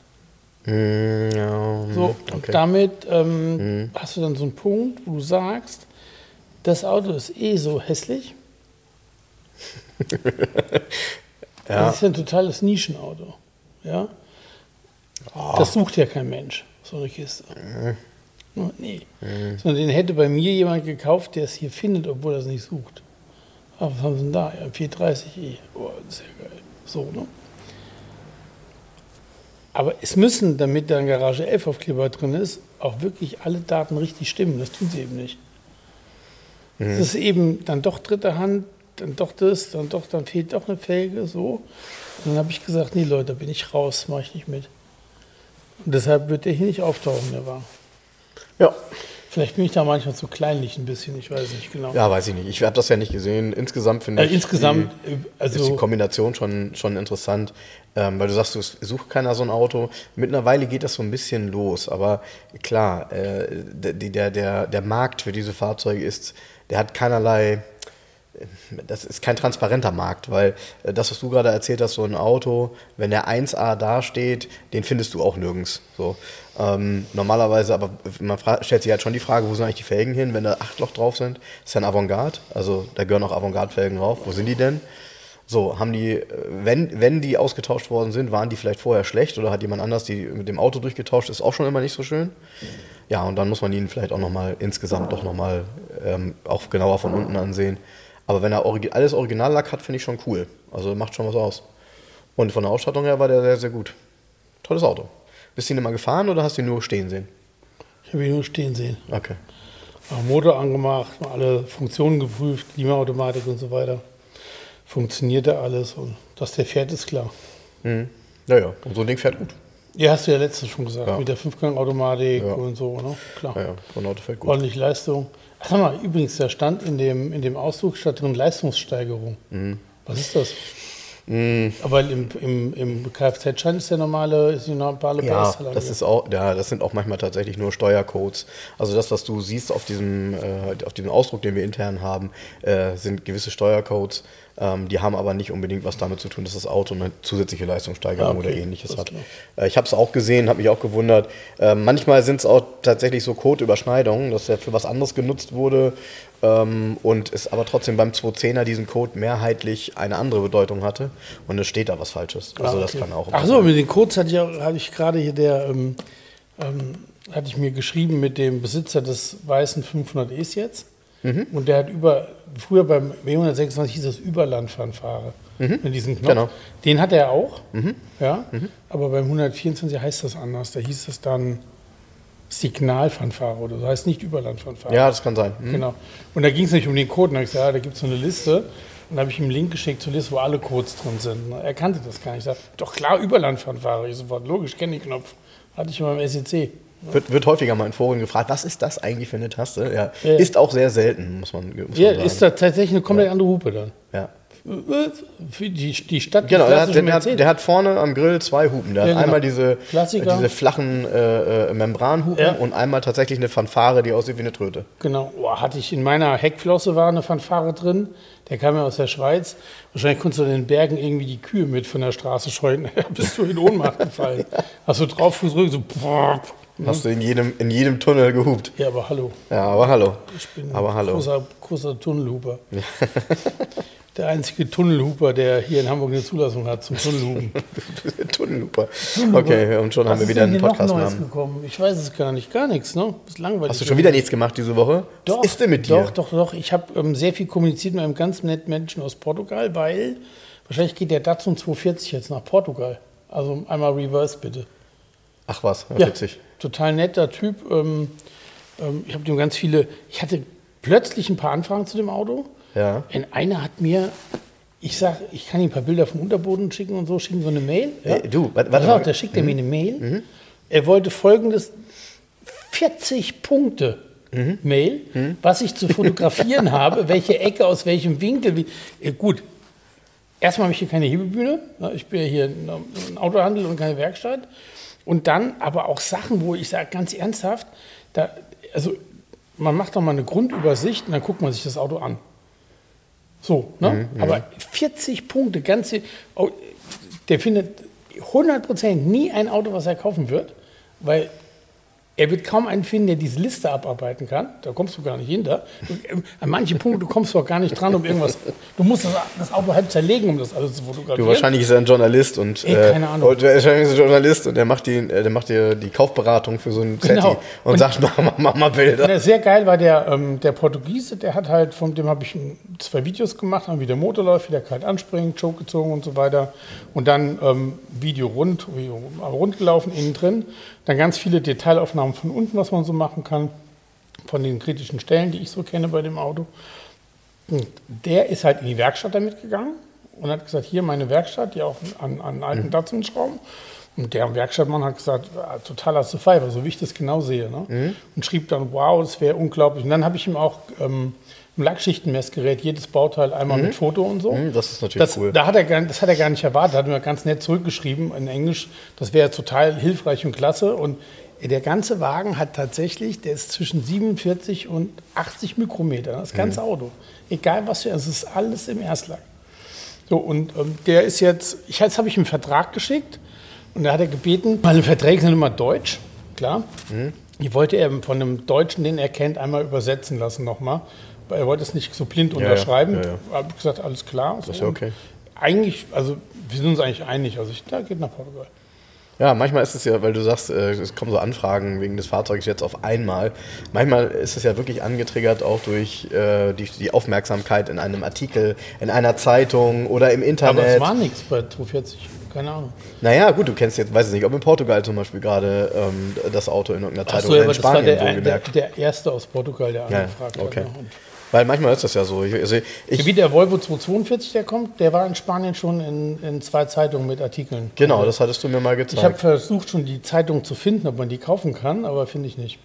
Speaker 2: Mm, ja,
Speaker 1: So,
Speaker 2: mhm,
Speaker 1: und
Speaker 2: okay.
Speaker 1: damit ähm, hast du dann so einen Punkt, wo du sagst, das Auto ist eh so hässlich.
Speaker 2: Ja.
Speaker 1: Das ist ja ein totales Nischenauto. Ja? Das sucht ja kein Mensch, so eine Kiste. Nee. Sondern den hätte bei mir jemand gekauft, der es hier findet, obwohl er es nicht sucht. Ah, was haben sie denn da? Ja, 430i. Oh, sehr geil. So, ne? Aber es müssen, damit da ein Garage 11 Aufkleber drin ist, auch wirklich alle Daten richtig stimmen. Das tun sie eben nicht. Es ist eben dann doch dritte Hand, dann doch das, dann doch, dann fehlt doch eine Felge, so. Und dann habe ich gesagt, nee Leute, da bin ich raus, mache ich nicht mit. Und deshalb wird der hier nicht auftauchen, der war.
Speaker 2: Ja.
Speaker 1: Vielleicht bin ich da manchmal zu kleinlich ein bisschen, ich weiß nicht genau.
Speaker 2: Ja, weiß ich nicht. Ich habe das ja nicht gesehen. Insgesamt finde
Speaker 1: Äh,
Speaker 2: ich.
Speaker 1: insgesamt,
Speaker 2: die,
Speaker 1: äh,
Speaker 2: ist die
Speaker 1: also
Speaker 2: Kombination schon, schon interessant, ähm, weil du sagst, du sucht keiner so ein Auto. Mittlerweile geht das so ein bisschen los, aber klar, äh, der, der, der, der Markt für diese Fahrzeuge ist, der hat keinerlei, das ist kein transparenter Markt, weil äh, das, was du gerade erzählt hast, so ein Auto, wenn der 1A dasteht, den findest du auch nirgends. So. Ähm, normalerweise, aber man stellt sich halt schon die Frage, wo sind eigentlich die Felgen hin, wenn da acht Loch drauf sind? Ist ja ein Avantgarde, also da gehören auch Avantgarde-Felgen drauf. Wo sind die denn? So, haben die, äh, wenn, wenn die ausgetauscht worden sind, waren die vielleicht vorher schlecht oder hat jemand anders die mit dem Auto durchgetauscht, ist auch schon immer nicht so schön. Ja, und dann muss man ihn vielleicht auch nochmal insgesamt doch nochmal ähm, auch genauer von unten ansehen. Aber wenn er origi alles Originallack hat, finde ich schon cool. Also macht schon was aus. Und von der Ausstattung her war der sehr, sehr gut. Tolles Auto. Bist du ihn immer gefahren oder hast du ihn nur stehen sehen?
Speaker 1: ich habe ihn nur stehen sehen.
Speaker 2: Okay.
Speaker 1: Motor angemacht, alle Funktionen geprüft, Klimaautomatik und so weiter. Funktionierte alles und dass der fährt, ist klar.
Speaker 2: Mhm. Naja, und so ein Ding fährt gut.
Speaker 1: Ja, hast du ja letztens schon gesagt,
Speaker 2: Ja.
Speaker 1: mit der Fünfgang-Automatik
Speaker 2: Ja.
Speaker 1: und so, ne? Klar.
Speaker 2: Ja, ein Auto fährt gut.
Speaker 1: Ordentlich Leistung. Ach, sag mal, übrigens, da stand in dem, in dem Auszug statt drin Leistungssteigerung. Was ist das? Aber im, im, im Kfz-Schein ist der normale, ist die normale
Speaker 2: Ja, das ist auch, ja, das sind auch manchmal tatsächlich nur Steuercodes. Also das, was du siehst auf diesem, äh, auf diesem Ausdruck, den wir intern haben, äh, sind gewisse Steuercodes. Ähm, die haben aber nicht unbedingt was damit zu tun, dass das Auto eine zusätzliche Leistungssteigerung
Speaker 1: Ah, okay.
Speaker 2: oder ähnliches hat. Äh, ich habe es auch gesehen, habe mich auch gewundert. Äh, manchmal sind es auch tatsächlich so Codeüberschneidungen, dass er für was anderes genutzt wurde ähm, und es aber trotzdem beim 210er diesen Code mehrheitlich eine andere Bedeutung hatte und es steht da was Falsches. Also
Speaker 1: Ah,
Speaker 2: das
Speaker 1: okay.
Speaker 2: kann auch.
Speaker 1: Ach so, mit den Codes hatte ich, hatte ich gerade hier der, ähm, ähm, hatte ich mir geschrieben mit dem Besitzer des weißen 500Es jetzt.
Speaker 2: Mhm.
Speaker 1: Und der hat über, früher beim W126 hieß das Überlandfanfare. Mit diesem Knopf.
Speaker 2: Genau.
Speaker 1: Den hat er auch. Ja. Aber beim 124 heißt das anders. Da hieß es dann Signalfanfare oder so. Heißt nicht Überlandfanfare.
Speaker 2: Ja, das kann sein. Hm.
Speaker 1: Genau. Und da ging es nicht um den Code. Und da habe ich gesagt, ja, da gibt es so eine Liste. Und da habe ich ihm einen Link geschickt zur Liste, wo alle Codes drin sind. Er kannte das gar nicht. Ich sagte, doch klar, Überlandfanfare. Ich sofort, logisch, kenne den Knopf. Hatte ich immer E SEC.
Speaker 2: Wird, wird häufiger mal in Foren gefragt, was ist das eigentlich für eine Taste? Ja.
Speaker 1: Ja.
Speaker 2: Ist auch sehr selten, muss man, muss
Speaker 1: Ja,
Speaker 2: man sagen.
Speaker 1: ist da tatsächlich eine komplett andere Hupe dann.
Speaker 2: ja.
Speaker 1: Für die, die Stadt,
Speaker 2: Genau, der hat, der, hat, der hat vorne am Grill zwei Hupen. Der
Speaker 1: Ja,
Speaker 2: hat
Speaker 1: genau.
Speaker 2: einmal diese,
Speaker 1: Klassiker.
Speaker 2: diese flachen äh, äh, Membranhupen
Speaker 1: Ja.
Speaker 2: und einmal tatsächlich eine Fanfare, die aussieht wie eine Tröte.
Speaker 1: Genau, oh, hatte ich in meiner Heckflosse war eine Fanfare drin. Der kam ja aus der Schweiz. Wahrscheinlich konntest du in den Bergen irgendwie die Kühe mit von der Straße scheuen. Da bist du in Ohnmacht gefallen. Hast du drauf gedrückt, so.
Speaker 2: Hast du in jedem, in jedem Tunnel gehupt.
Speaker 1: Ja, aber hallo.
Speaker 2: Ja, aber hallo.
Speaker 1: Ich bin
Speaker 2: Aber hallo.
Speaker 1: Großer, großer Tunnelhuper. der einzige Tunnelhuper, der hier in Hamburg eine Zulassung hat zum Tunnelhupen.
Speaker 2: Tunnelhuper. Okay, und schon haben
Speaker 1: Was
Speaker 2: wir
Speaker 1: ist
Speaker 2: wieder einen
Speaker 1: hier noch
Speaker 2: Podcast
Speaker 1: Neues
Speaker 2: namen.
Speaker 1: gekommen? Ich weiß es gar nicht. Gar nichts, ne? Das ist langweilig.
Speaker 2: Hast du schon wieder nichts gemacht diese Woche?
Speaker 1: Doch,
Speaker 2: Was ist denn mit dir?
Speaker 1: Doch, doch, doch. Ich habe ähm, sehr viel kommuniziert mit einem ganz netten Menschen aus Portugal, weil wahrscheinlich geht der Datsun 240 jetzt nach Portugal. Also einmal Reverse bitte.
Speaker 2: Ach was, ja,
Speaker 1: Ja,
Speaker 2: witzig.
Speaker 1: total netter Typ. Ähm, ähm, ich habe dem ganz viele. Ich hatte plötzlich ein paar Anfragen zu dem Auto.
Speaker 2: Ja.
Speaker 1: Und einer hat mir, ich sag, ich kann ihm ein paar Bilder vom Unterboden schicken und so, schicken so eine Mail. Ja?
Speaker 2: Äh, du, warte- warte
Speaker 1: auf.
Speaker 2: Mhm.
Speaker 1: da schickt er mir eine Mail. Er wollte folgendes: 40 Punkte Mail, was ich zu fotografieren habe, welche Ecke aus welchem Winkel. Wie, äh, gut, erstmal habe ich hier keine Hebebühne. ne, Ich bin ja hier ein Autohandel und keine Werkstatt. Und dann aber auch Sachen, wo ich sage, ganz ernsthaft, da, also man macht doch mal eine Grundübersicht und dann guckt man sich das Auto an. So, ne? Aber 40 Punkte, ganze, oh, der findet 100% nie ein Auto, was er kaufen wird, weil er wird kaum einen finden, der diese Liste abarbeiten kann. Da kommst du gar nicht hinter. An manchen Punkten kommst du auch gar nicht dran, um irgendwas. Du musst das, das Auto halb zerlegen, um das alles zu fotografieren.
Speaker 2: Du, wahrscheinlich ist er ein Journalist und
Speaker 1: Ey, keine Ahnung.
Speaker 2: und wahrscheinlich ist er ein Journalist und der macht die, äh, der macht dir die Kaufberatung für so ein Zetti
Speaker 1: Genau.
Speaker 2: und,
Speaker 1: Und-
Speaker 2: sagt, mach mal, mach mal Bilder.
Speaker 1: Sehr geil war der, ähm, der Portugiese, der hat halt, von dem habe ich zwei Videos gemacht, haben wie der Motor läuft, wie der kalt anspringt, Choke gezogen und so weiter. Und dann ähm, Video rund, Video rund gelaufen, innen drin. Dann ganz viele Detailaufnahmen von unten, was man so machen kann, von den kritischen Stellen, die ich so kenne bei dem Auto. Und der ist halt in die Werkstatt damit gegangen und hat gesagt, hier meine Werkstatt, die auch an, an alten Datsun schrauben. Und der Werkstattmann hat gesagt, ah, totaler Pfeife, so wie ich das genau sehe. Ne? Und schrieb dann, wow, das wäre unglaublich. Und dann habe ich ihm auch ähm, Lackschichtenmessgerät, jedes Bauteil einmal mit Foto und so.
Speaker 2: Hm, das ist natürlich
Speaker 1: Das,
Speaker 2: cool.
Speaker 1: da hat er gar, das hat er gar nicht erwartet. Hat mir ganz nett zurückgeschrieben in Englisch. Das wäre total hilfreich und klasse. Und der ganze Wagen hat tatsächlich, der ist zwischen 47 und 80 Mikrometer. Das ganze Auto. Egal was für, es ist alles im Erstlack. So, und ähm, der ist jetzt, ich, jetzt habe ich ihm einen Vertrag geschickt und da hat er gebeten, meine Verträge sind immer deutsch, klar. Die wollte er von einem Deutschen, den er kennt, einmal übersetzen lassen nochmal. Er wollte es nicht so blind
Speaker 2: ja.
Speaker 1: unterschreiben.
Speaker 2: Ja, ja.
Speaker 1: Habe gesagt, alles klar. Das
Speaker 2: ist ja okay.
Speaker 1: Eigentlich, also wir sind uns eigentlich einig. Also ich, da geht nach Portugal.
Speaker 2: Ja, manchmal ist es ja, weil du sagst, äh, es kommen so Anfragen wegen des Fahrzeugs jetzt auf einmal. Manchmal ist es ja wirklich angetriggert auch durch äh, die, die Aufmerksamkeit in einem Artikel, in einer Zeitung oder im Internet.
Speaker 1: Aber es war nichts bei 240. Keine Ahnung.
Speaker 2: Naja, gut, du kennst jetzt, weiß ich nicht, ob in Portugal zum Beispiel gerade ähm, das Auto in irgendeiner Zeitung
Speaker 1: ja,
Speaker 2: oder in
Speaker 1: das war
Speaker 2: Spanien
Speaker 1: der,
Speaker 2: so
Speaker 1: der, der erste aus Portugal, der
Speaker 2: Ja,
Speaker 1: angefragt
Speaker 2: okay.
Speaker 1: hat. ne?
Speaker 2: Weil manchmal ist das ja so. Ich, also ich,
Speaker 1: Wie der Volvo 242, der kommt, der war in Spanien schon in, in zwei Zeitungen mit Artikeln.
Speaker 2: genau, das hattest du mir mal gezeigt.
Speaker 1: Ich habe versucht, schon die Zeitung zu finden, ob man die kaufen kann, aber finde ich nicht.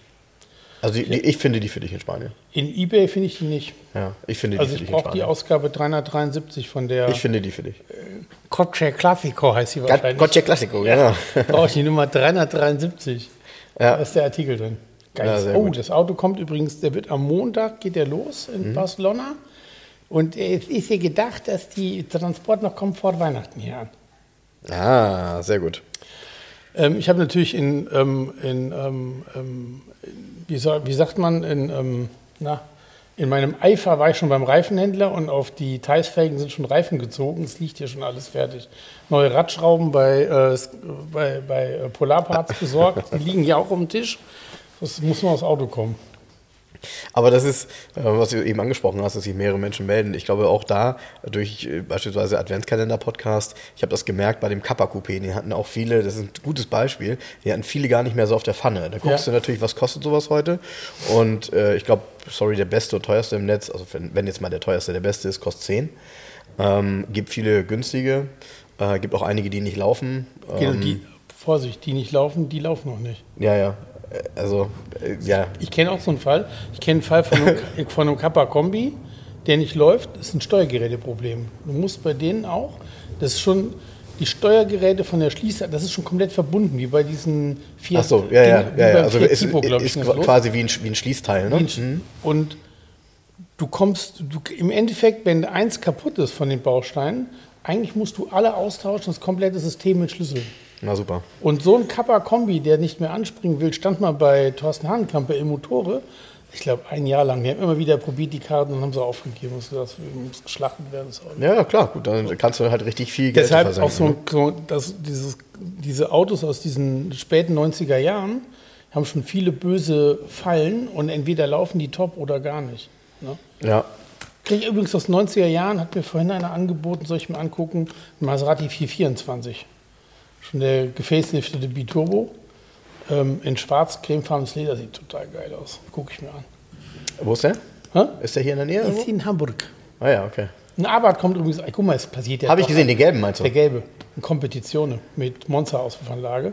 Speaker 2: also die, die, ich finde die für dich in Spanien.
Speaker 1: In Ebay finde ich die nicht.
Speaker 2: Ja, ich finde die
Speaker 1: Also
Speaker 2: für
Speaker 1: ich
Speaker 2: dich in
Speaker 1: brauche die
Speaker 2: Spanien.
Speaker 1: Ausgabe 373 von der
Speaker 2: Ich finde die für dich.
Speaker 1: Coche Classico heißt sie wahrscheinlich.
Speaker 2: Gotcha Classico, genau.
Speaker 1: Brauche ich die Nummer 373.
Speaker 2: Ja.
Speaker 1: Da ist der Artikel drin. Geil.
Speaker 2: Ja,
Speaker 1: oh,
Speaker 2: gut.
Speaker 1: das Auto kommt übrigens, der wird am Montag, geht der los in
Speaker 2: Mhm.
Speaker 1: Barcelona. Und es ist hier gedacht, dass die Transport noch kommt vor Weihnachten hier an.
Speaker 2: Ah, sehr gut.
Speaker 1: Ähm, ich habe natürlich in, ähm, in, ähm, ähm, wie, soll, wie sagt man, in, ähm, na, in meinem Eifer war ich schon beim Reifenhändler und auf die Teilsfelgen sind schon Reifen gezogen. Es liegt hier schon alles fertig. Neue Radschrauben bei, äh, bei, bei äh, Polarparts besorgt. Die liegen hier auch auf dem Tisch. Das muss nur aufs Auto kommen.
Speaker 2: Aber das ist, äh, was du eben angesprochen hast, dass sich mehrere Menschen melden. Ich glaube auch da, durch äh, beispielsweise Adventskalender-Podcast, ich habe das gemerkt bei dem Kappa Coupé, die hatten auch viele, das ist ein gutes Beispiel, die hatten viele gar nicht mehr so auf der Pfanne. Da guckst
Speaker 1: Ja.
Speaker 2: du natürlich, was kostet sowas heute. Und äh, ich glaube, sorry, der beste und teuerste im Netz, also wenn, wenn jetzt mal der teuerste der beste ist, kostet 10. Ähm, gibt viele günstige, äh, gibt auch einige, die nicht laufen.
Speaker 1: Genau,
Speaker 2: Ähm,
Speaker 1: die, Vorsicht, die nicht laufen, die laufen noch nicht.
Speaker 2: ja, ja. Äh, Also, äh, ja,
Speaker 1: Ich kenne auch so einen Fall. Ich kenne einen Fall von einem, von einem Kappa Kombi, der nicht läuft. Das ist ein Steuergeräteproblem. Du musst bei denen auch, das ist schon die Steuergeräte von der Schließer, das ist schon komplett verbunden, wie bei diesen Fiat.
Speaker 2: Ach so, ja, ja,
Speaker 1: Ding-
Speaker 2: ja, ja.
Speaker 1: beim
Speaker 2: Also
Speaker 1: Fiat
Speaker 2: ist, ist
Speaker 1: los.
Speaker 2: quasi wie ein, wie ein Schließteil, ne?
Speaker 1: Ein- Und du kommst, du, im Endeffekt, wenn eins kaputt ist von den Bausteinen, eigentlich musst du alle austauschen, das komplette System mit Schlüssel.
Speaker 2: Na super.
Speaker 1: Und so ein Kappa-Kombi, der nicht mehr anspringen will, stand mal bei Thorsten Hahnkamp bei Motore. Ich glaube, ein Jahr lang. Die haben immer wieder probiert, die Karten, und haben sie aufgegeben. Das muss geschlachtet werden. Das.
Speaker 2: Ja, klar, gut, dann kannst du halt richtig viel Geld
Speaker 1: Deshalb auch so, so dass dieses, diese Autos aus diesen späten 90er Jahren haben schon viele böse Fallen und entweder laufen die top oder gar nicht. Ne?
Speaker 2: ne? Ja.
Speaker 1: Krieg ich übrigens aus 90er Jahren, hat mir vorhin einer angeboten, soll ich mir angucken, Maserati 424. Schon der gefaceliftete Biturbo. Ähm, in schwarz, cremefarbenes Leder, sieht total geil aus. Gucke ich mir an.
Speaker 2: Wo ist der?
Speaker 1: Hä?
Speaker 2: Ist der hier in der Nähe?
Speaker 1: Ist
Speaker 2: irgendwo?
Speaker 1: in Hamburg.
Speaker 2: Ah ja, okay.
Speaker 1: Ein Abarth kommt übrigens, ey, guck mal, es passiert ja
Speaker 2: Habe ich gesehen, den gelben meinst du?
Speaker 1: Der gelbe, in Kompetitionen mit Monster-Auspuffanlage.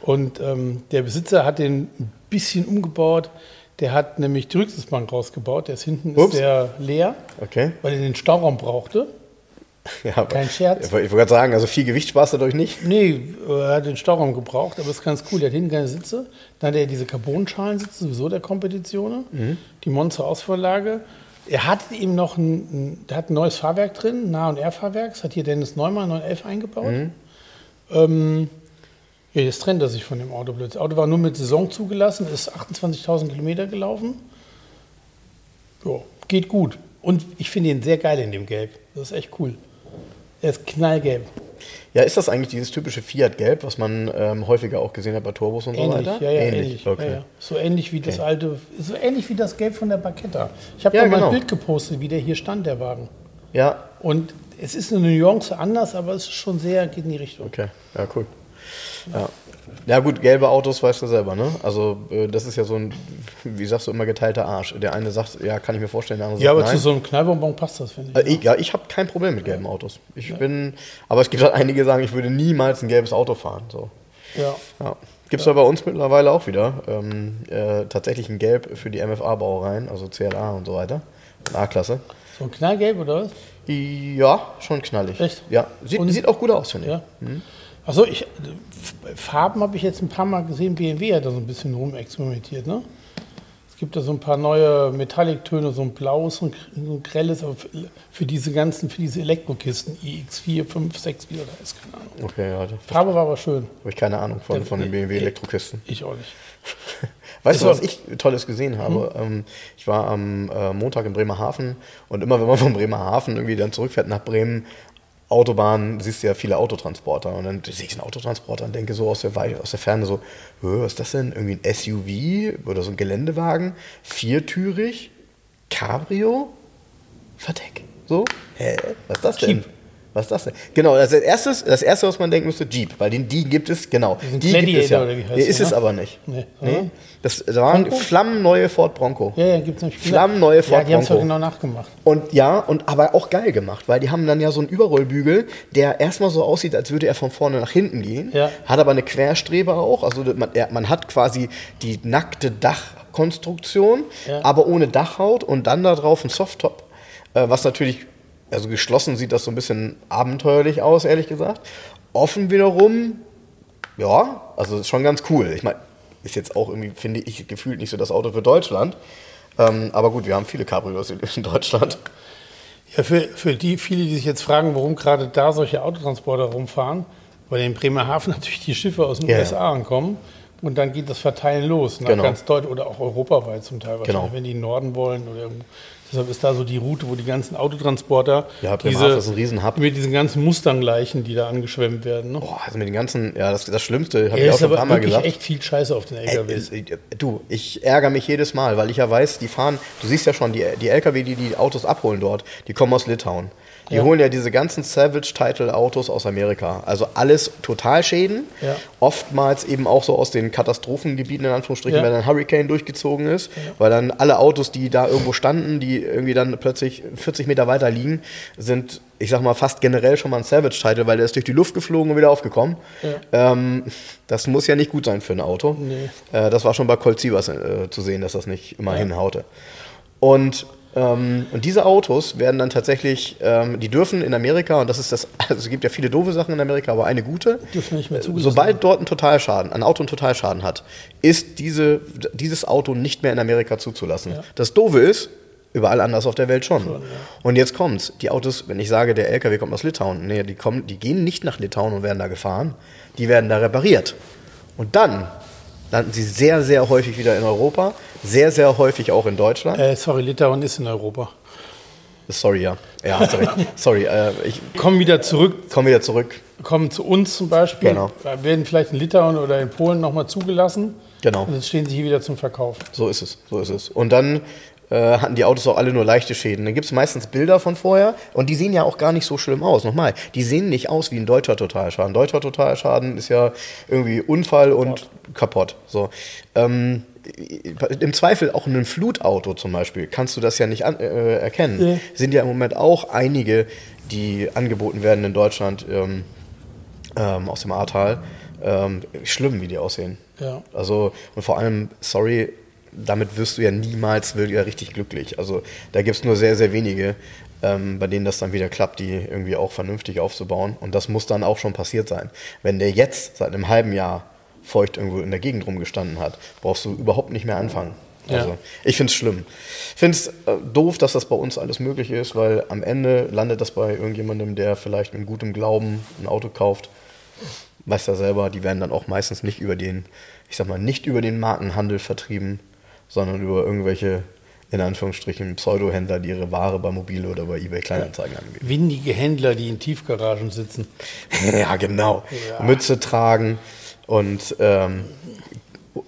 Speaker 1: Und ähm, der Besitzer hat den ein bisschen umgebaut. Der hat nämlich die Rücksitzbank rausgebaut. Der ist hinten
Speaker 2: Ups.
Speaker 1: ist der leer,
Speaker 2: Okay.
Speaker 1: weil er den Stauraum brauchte.
Speaker 2: Ja, aber
Speaker 1: Kein Scherz.
Speaker 2: Ich wollte gerade sagen, also viel Gewicht sparst du dadurch nicht.
Speaker 1: Nee, er hat den Stauraum gebraucht, aber das ist ganz cool. Der hat hinten keine Sitze. Dann hat er diese Carbonschalensitze, sowieso der Kompetitionen. Die Monster-Ausvorlage. Er hat eben noch ein, der hat ein neues Fahrwerk drin, Nah- und R-Fahrwerk. Das hat hier Dennis Neumann 911 eingebaut. Ähm, ja, jetzt trennt er sich von dem Auto plötzlich. Das Auto war nur mit Saison zugelassen, ist 28.000 Kilometer gelaufen. Ja, geht gut. Und ich finde ihn sehr geil in dem Gelb. Das ist echt cool. Er ist knallgelb.
Speaker 2: Ja, ist das eigentlich dieses typische Fiat-Gelb, was man ähm, häufiger auch gesehen hat bei Turbos und
Speaker 1: Ähnlich,
Speaker 2: so weiter?
Speaker 1: ja, ja, ähnlich.
Speaker 2: Okay.
Speaker 1: Ja, ja. So ähnlich wie das alte, so ähnlich wie das Gelb von der Barketta. Ich habe
Speaker 2: Ja,
Speaker 1: da mal
Speaker 2: genau.
Speaker 1: ein Bild gepostet, wie der hier stand, der Wagen.
Speaker 2: Ja,
Speaker 1: Und es ist eine Nuance anders, aber es ist schon sehr, geht in die Richtung.
Speaker 2: okay. Ja, cool. Ja. Ja, gut, gelbe Autos weißt du selber, ne? Also, äh, das ist ja so ein, wie sagst du immer, geteilter Arsch. Der eine sagt, ja, kann ich mir vorstellen, der andere
Speaker 1: Ja, aber
Speaker 2: sagt,
Speaker 1: zu
Speaker 2: nein.
Speaker 1: so einem Knallbonbon passt das, finde ich.
Speaker 2: Äh, ich, ja, ich habe kein Problem mit gelben Autos. Ich bin, aber es gibt halt einige, die sagen, ich würde niemals ein gelbes Auto fahren. So.
Speaker 1: Ja.
Speaker 2: Ja. Gibt es ja. bei uns mittlerweile auch wieder ähm, äh, tatsächlich ein Gelb für die MFA-Bauereien, also CLA und so weiter. A-Klasse.
Speaker 1: So ein Knallgelb oder was?
Speaker 2: Ja, schon knallig.
Speaker 1: Echt?
Speaker 2: Ja, sieht,
Speaker 1: Und-
Speaker 2: sieht auch gut aus, finde ich.
Speaker 1: Ja. Achso, ich, Farben habe ich jetzt ein paar Mal gesehen. BMW hat da so ein bisschen rumexperimentiert, ne? Es gibt da so ein paar neue Metallic-Töne, so ein blaues und so ein grelles, aber für, für diese ganzen, für diese Elektrokisten, iX4, 5, 6, wie das heißt, keine Ahnung.
Speaker 2: Okay, ja,
Speaker 1: Farbe war aber schön.
Speaker 2: habe ich keine Ahnung von, von den BMW Elektrokisten.
Speaker 1: Ich auch nicht.
Speaker 2: Weißt du,
Speaker 1: Ist
Speaker 2: was
Speaker 1: so-
Speaker 2: ich Tolles gesehen habe? Ähm, ich war am äh, Montag in Bremerhaven und immer wenn man von Bremerhaven irgendwie dann zurückfährt nach Bremen, Autobahn, siehst du ja viele Autotransporter. Und dann sehe ich einen Autotransporter und denke so aus der, Wei- aus der Ferne so, "Hö, was ist das denn? Irgendwie ein SUV oder so ein Geländewagen, viertürig, Cabrio, Verdeck. So? Hä? Was ist das denn? Was ist das denn? Genau, das, erste, das erste, was man denken müsste, Jeep, weil den, die gibt es, genau. Die gibt es ja.
Speaker 1: Oder wie heißt
Speaker 2: Nee, ist es aber nicht.
Speaker 1: Nee.
Speaker 2: Nee. Das waren
Speaker 1: Bronco?
Speaker 2: flammenneue Ford Bronco.
Speaker 1: Ja, ja, gibt es nämlich.
Speaker 2: Flammenneue
Speaker 1: Ja,
Speaker 2: Ford
Speaker 1: die haben es doch
Speaker 2: Bronco.
Speaker 1: genau nachgemacht.
Speaker 2: Und ja, und aber auch geil gemacht, weil die haben dann ja so einen Überrollbügel, der erstmal so aussieht, als würde er von vorne nach hinten gehen.
Speaker 1: Ja.
Speaker 2: Hat aber eine Querstrebe auch. Also man, er, man hat quasi die nackte Dachkonstruktion,
Speaker 1: Ja.
Speaker 2: aber ohne Dachhaut und dann da drauf ein Softtop. Äh, was natürlich, also geschlossen sieht das so ein bisschen abenteuerlich aus, ehrlich gesagt. Offen wiederum, ja, also ist schon ganz cool. Ich meine, ist jetzt auch irgendwie, finde ich, gefühlt nicht so das Auto für Deutschland. Ähm, aber gut, wir haben viele Cabrios in, Deutschland.
Speaker 1: Ja, für, für die viele, die sich jetzt fragen, warum gerade da solche Autotransporter rumfahren, weil in Bremerhaven natürlich die Schiffe aus den
Speaker 2: Ja.
Speaker 1: USA ankommen und dann geht das Verteilen los, nach
Speaker 2: Genau.
Speaker 1: ganz Deutschland oder auch europaweit zum Teil wahrscheinlich,
Speaker 2: Genau.
Speaker 1: wenn die in den Norden wollen oder irgendwo. Deshalb ist da so die Route, wo die ganzen Autotransporter,
Speaker 2: Ja, Bremerhaven ist ein Riesenhub.
Speaker 1: mit diesen ganzen Mustang-Leichen, die da angeschwemmt werden. Ne?
Speaker 2: Boah, also mit den ganzen, ja, das, das Schlimmste, habe
Speaker 1: Ja,
Speaker 2: ich auch schon ein paar Mal gesagt.
Speaker 1: echt viel Scheiße auf den LKWs.
Speaker 2: äh, du, ich ärgere mich jedes Mal, weil ich ja weiß, die fahren, du siehst ja schon, die, die LKW, die die Autos abholen dort, die kommen aus Litauen. Die
Speaker 1: Ja.
Speaker 2: holen ja diese ganzen Savage-Title-Autos aus Amerika. Also alles Totalschäden.
Speaker 1: Ja.
Speaker 2: Oftmals eben auch so aus den Katastrophengebieten, in Anführungsstrichen,
Speaker 1: Ja.
Speaker 2: wenn ein Hurricane durchgezogen ist. Weil dann alle Autos, die da irgendwo standen, die irgendwie dann plötzlich 40 Meter weiter liegen, sind, ich sag mal, fast generell schon mal ein Savage-Title, weil der ist durch die Luft geflogen und wieder aufgekommen. Ähm, das muss ja nicht gut sein für ein Auto.
Speaker 1: Nee.
Speaker 2: Äh, das war schon bei Colt Sievers äh, zu sehen, dass das nicht immer hinhaute. Und, ähm, und diese Autos werden dann tatsächlich, ähm, die dürfen in Amerika, und das ist das, also es gibt ja viele doofe Sachen in Amerika, aber eine gute,
Speaker 1: Dürfen nicht mehr zugelassen
Speaker 2: sobald dort ein Totalschaden, ein Auto einen Totalschaden hat, ist diese, dieses Auto nicht mehr in Amerika zuzulassen. Das Doofe ist, überall anders auf der Welt schon. Und jetzt kommt's, die Autos, wenn ich sage, der LKW kommt aus Litauen, nee, die, kommen, die gehen nicht nach Litauen und werden da gefahren, die werden da repariert. Und dann landen sie sehr, sehr häufig wieder in Europa, sehr, sehr häufig auch in Deutschland.
Speaker 1: Äh, sorry, Litauen ist in Europa.
Speaker 2: Sorry, ja. Ja, hast recht. Sorry, äh, ich
Speaker 1: Kommen wieder zurück
Speaker 2: komme wieder zurück.
Speaker 1: kommen zu uns zum Beispiel,
Speaker 2: Genau.
Speaker 1: werden vielleicht in Litauen oder in Polen nochmal zugelassen.
Speaker 2: Genau.
Speaker 1: Und jetzt stehen sie hier wieder zum Verkauf.
Speaker 2: So ist es, so ist es. Und dann äh, hatten die Autos auch alle nur leichte Schäden. Dann gibt es meistens Bilder von vorher und die sehen ja auch gar nicht so schlimm aus. Nochmal, die sehen nicht aus wie ein deutscher Totalschaden. Deutscher Totalschaden ist ja irgendwie Unfall und kaputt. So. Ähm, Im Zweifel auch in einem Flutauto zum Beispiel kannst du das ja nicht an, äh, erkennen.
Speaker 1: Ja.
Speaker 2: Sind ja im Moment auch einige, die angeboten werden in Deutschland ähm, ähm, aus dem Ahrtal. Ähm, schlimm, wie die aussehen.
Speaker 1: Ja.
Speaker 2: Also, und vor allem, sorry, damit wirst du ja niemals wieder richtig glücklich. Also da gibt es nur sehr, sehr wenige, ähm, bei denen das dann wieder klappt, die irgendwie auch vernünftig aufzubauen. Und das muss dann auch schon passiert sein. Wenn der jetzt seit einem halben Jahr feucht irgendwo in der Gegend rumgestanden hat, brauchst du überhaupt nicht mehr anfangen. Also,
Speaker 1: Ja.
Speaker 2: ich finde es schlimm. Ich finde es äh, doof, dass das bei uns alles möglich ist, weil am Ende landet das bei irgendjemandem, der vielleicht mit gutem Glauben ein Auto kauft. Weiß ja selber, die werden dann auch meistens nicht über den, ich sag mal, nicht über den Markenhandel vertrieben, sondern über irgendwelche, in Anführungsstrichen, Pseudohändler, die ihre Ware bei Mobile oder bei eBay Kleinanzeigen anbieten.
Speaker 1: Windige Händler, die in Tiefgaragen sitzen.
Speaker 2: Ja, genau.
Speaker 1: Ja.
Speaker 2: Mütze tragen und, ähm,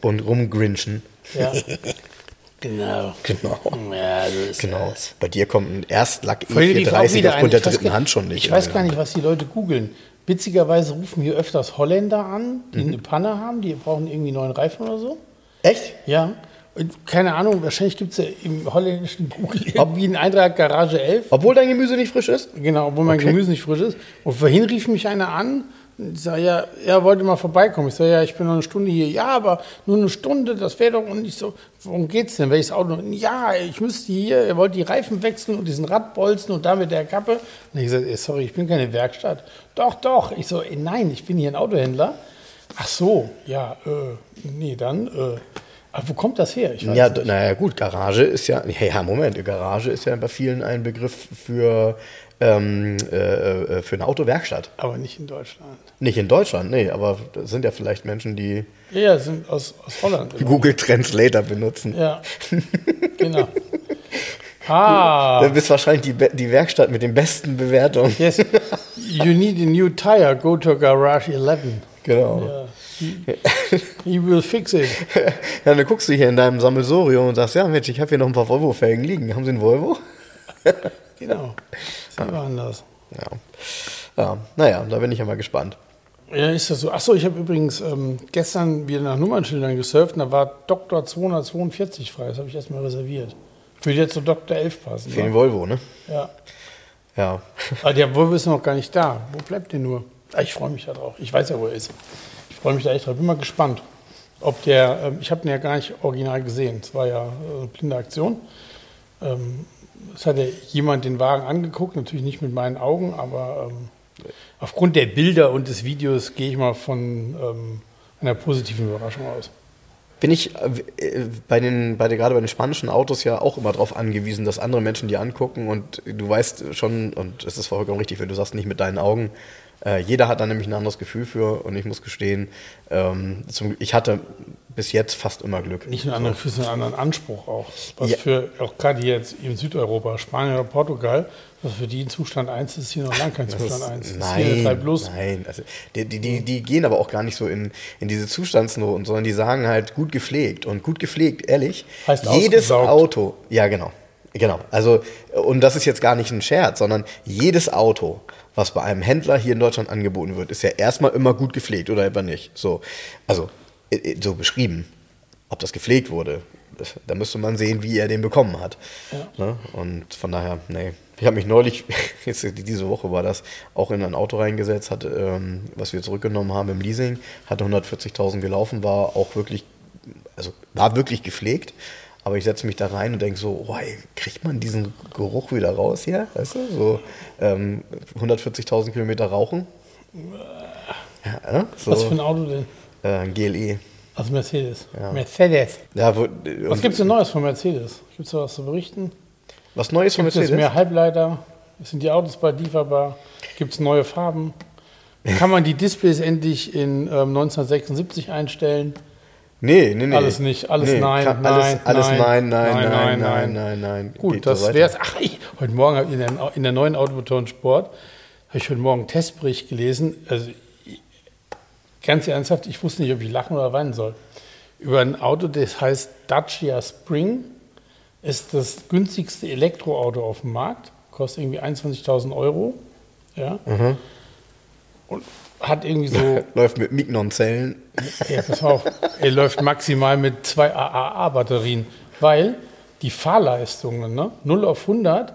Speaker 2: und rumgrinchen.
Speaker 1: Ja. genau.
Speaker 2: Genau.
Speaker 1: Ja, so ist
Speaker 2: Genau.
Speaker 1: das.
Speaker 2: Bei dir kommt ein Erstlack
Speaker 1: Vorhin lief auch
Speaker 2: E430
Speaker 1: wieder
Speaker 2: aufgrund der dritten Hand schon nicht.
Speaker 1: Ich weiß gar nicht, was die Leute googeln. Witzigerweise rufen hier öfters Holländer an, die
Speaker 2: Mhm.
Speaker 1: eine Panne haben, die brauchen irgendwie neuen Reifen oder so.
Speaker 2: Echt?
Speaker 1: Ja. Keine Ahnung, wahrscheinlich gibt es ja im holländischen Google irgendwie einen Eintrag Garage 11.
Speaker 2: Obwohl dein Gemüse nicht frisch ist?
Speaker 1: Genau, obwohl mein
Speaker 2: Okay.
Speaker 1: Gemüse nicht frisch ist. Und vorhin rief mich einer an. und Ich sage, ja, er wollte mal vorbeikommen. Ich sage, ja, ich bin noch eine Stunde hier. Ja, aber nur eine Stunde, das wäre doch. Und ich so, worum geht's denn? Welches Auto? Ja, ich müsste hier, er wollte die Reifen wechseln und diesen Radbolzen und da mit der Kappe. Und ich gesagt, ey, sorry, ich bin keine Werkstatt. Doch, doch. Ich so, ey, nein, ich bin hier ein Autohändler. Ach so, ja, äh, nee, dann, äh, aber wo kommt das her?
Speaker 2: Ja,
Speaker 1: nicht.
Speaker 2: naja, gut, Garage ist ja, ja, Moment, Garage ist ja bei vielen ein Begriff für, ähm, äh, äh, für eine Autowerkstatt.
Speaker 1: Aber nicht in Deutschland.
Speaker 2: Nicht in Deutschland, nee, aber das sind ja vielleicht Menschen, die
Speaker 1: Ja, sind aus, aus Holland. genau.
Speaker 2: Google Translator benutzen.
Speaker 1: Ja, genau. Ah,
Speaker 2: Du bist wahrscheinlich die, die Werkstatt mit den besten Bewertungen.
Speaker 1: yes. You need a new tire. Go to Garage 11.
Speaker 2: Genau.
Speaker 1: Ja. He, will fix it.
Speaker 2: Ja, dann guckst du hier in deinem Sammelsorium und sagst, ja Mensch, ich habe hier noch ein paar Volvo-Felgen liegen. Haben Sie einen Volvo?
Speaker 1: Genau. So waren das.
Speaker 2: Ja. ja. Naja, da bin ich ja mal gespannt.
Speaker 1: Ja, ist das so. Achso, ich habe übrigens ähm, gestern wieder nach Nummernschildern gesurft und da war Dr. 242 frei. Das habe ich erstmal reserviert. Würde jetzt zu Dr. 11 passen.
Speaker 2: Für den
Speaker 1: Ne?
Speaker 2: Volvo, ne?
Speaker 1: Ja.
Speaker 2: Ja.
Speaker 1: Aber der Volvo ist noch gar nicht da. Wo bleibt der nur? Ah, Ich freue mich da drauf. Ich weiß ja, wo er ist. Freue mich da echt drauf. Bin mal gespannt, ob der. Ähm, ich habe den ja gar nicht original gesehen. Es war ja äh, eine blinde Aktion. Ähm, es hat ja jemand den Wagen angeguckt, natürlich nicht mit meinen Augen, aber ähm, aufgrund der Bilder und des Videos gehe ich mal von ähm, einer positiven Überraschung aus.
Speaker 2: Bin ich äh, bei den, bei den, gerade bei den spanischen Autos ja auch immer darauf angewiesen, dass andere Menschen die angucken und du weißt schon, und es ist vollkommen richtig, wenn du sagst, nicht mit deinen Augen. Äh, jeder hat da nämlich ein anderes Gefühl für und ich muss gestehen, ähm, zum, ich hatte bis jetzt fast immer Glück.
Speaker 1: Nicht nur andere Füße, einen anderen Anspruch auch. Was
Speaker 2: Ja.
Speaker 1: für, auch gerade jetzt in Südeuropa, Spanien oder Portugal, was für die in Zustand 1 ist, hier noch lang kein
Speaker 2: Das
Speaker 1: Zustand
Speaker 2: ist-
Speaker 1: 1. Das ist hier eine 3
Speaker 2: Nein,
Speaker 1: Plus.
Speaker 2: nein. Also die, die, die, die gehen aber auch gar nicht so in, in diese Zustandsnoten, sondern die sagen halt gut gepflegt. Und gut gepflegt, ehrlich,
Speaker 1: Heißt
Speaker 2: jedes
Speaker 1: ausgesaugt.
Speaker 2: Auto, ja genau, genau. Also, und das ist jetzt gar nicht ein Scherz, sondern jedes Auto, was bei einem Händler hier in Deutschland angeboten wird, ist ja erstmal immer gut gepflegt oder etwa nicht. So, also äh, äh, so beschrieben. Ob das gepflegt wurde, das, da müsste man sehen, wie er den bekommen hat. Ne? Und von daher, nee. Ich habe mich neulich, jetzt diese Woche war das, auch in ein Auto reingesetzt, hatte, ähm, was wir zurückgenommen haben im Leasing, hatte 140.000 gelaufen, war auch wirklich, also war wirklich gepflegt. Aber ich setze mich da rein und denke so, oh, ey, kriegt man diesen Geruch wieder raus hier? Weißt du, so ähm, 140.000 Kilometer rauchen. Ja, ne? so,
Speaker 1: Was für ein Auto denn?
Speaker 2: äh, GLE.
Speaker 1: Also Mercedes.
Speaker 2: Ja.
Speaker 1: Mercedes.
Speaker 2: Ja, wo,
Speaker 1: Was gibt es denn Neues von Mercedes? Gibt es da was zu berichten?
Speaker 2: Was Neues von
Speaker 1: Gibt es
Speaker 2: Mercedes?
Speaker 1: mehr Halbleiter? Sind die Autos bald lieferbar? Gibt es neue Farben? Kann man die Displays endlich in ähm, 1976 einstellen?
Speaker 2: Nee, nee, nee.
Speaker 1: Alles nicht, alles nee, nein,
Speaker 2: kann,
Speaker 1: nein,
Speaker 2: alles, alles
Speaker 1: nein,
Speaker 2: nein, nein,
Speaker 1: nein,
Speaker 2: nein,
Speaker 1: nein,
Speaker 2: nein, nein.
Speaker 1: Gut,
Speaker 2: Geht
Speaker 1: das
Speaker 2: so
Speaker 1: wäre es. Ach, ich, heute Morgen habe ich in der, in der neuen Automotoren Sport, habe ich heute Morgen einen Testbericht gelesen. Also ganz ernsthaft, ich wusste nicht, ob ich lachen oder weinen soll. Über ein Auto, das heißt Dacia Spring, ist das günstigste Elektroauto auf dem Markt, kostet irgendwie 21.000 Euro. Ja.
Speaker 2: Mhm.
Speaker 1: Und hat irgendwie so
Speaker 2: Läuft mit Mignon-Zellen.
Speaker 1: ja, pass auf. Er läuft maximal mit zwei AAA-Batterien, weil die Fahrleistungen, ne, 0 auf 100,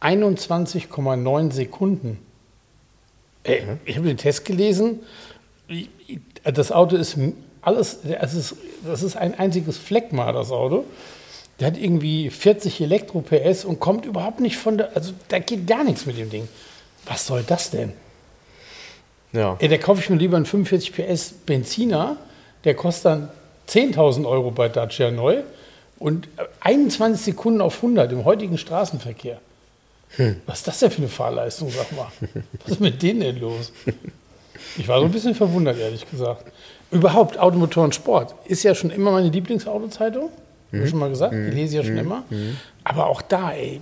Speaker 1: 21,9 Sekunden. Ey, ich habe den Test gelesen. Das Auto ist alles, es ist das ist ein einziges Fleckma, das Auto. Der hat irgendwie 40 Elektro-PS und kommt überhaupt nicht von der, also da geht gar nichts mit dem Ding. Was soll das denn?
Speaker 2: Ja.
Speaker 1: Ey, da kaufe ich mir lieber einen 45 PS Benziner, der kostet dann 10.000 Euro bei Dacia neu und 21 Sekunden auf 100 im heutigen Straßenverkehr. Was ist das denn für eine Fahrleistung, sag mal? Was ist mit denen denn los? Ich war so ein bisschen verwundert, ehrlich gesagt. Überhaupt Automotor und Sport ist ja schon immer meine Lieblingsautozeitung. Hab ich schon mal gesagt, die lese ich ja schon immer. Aber auch da, ey.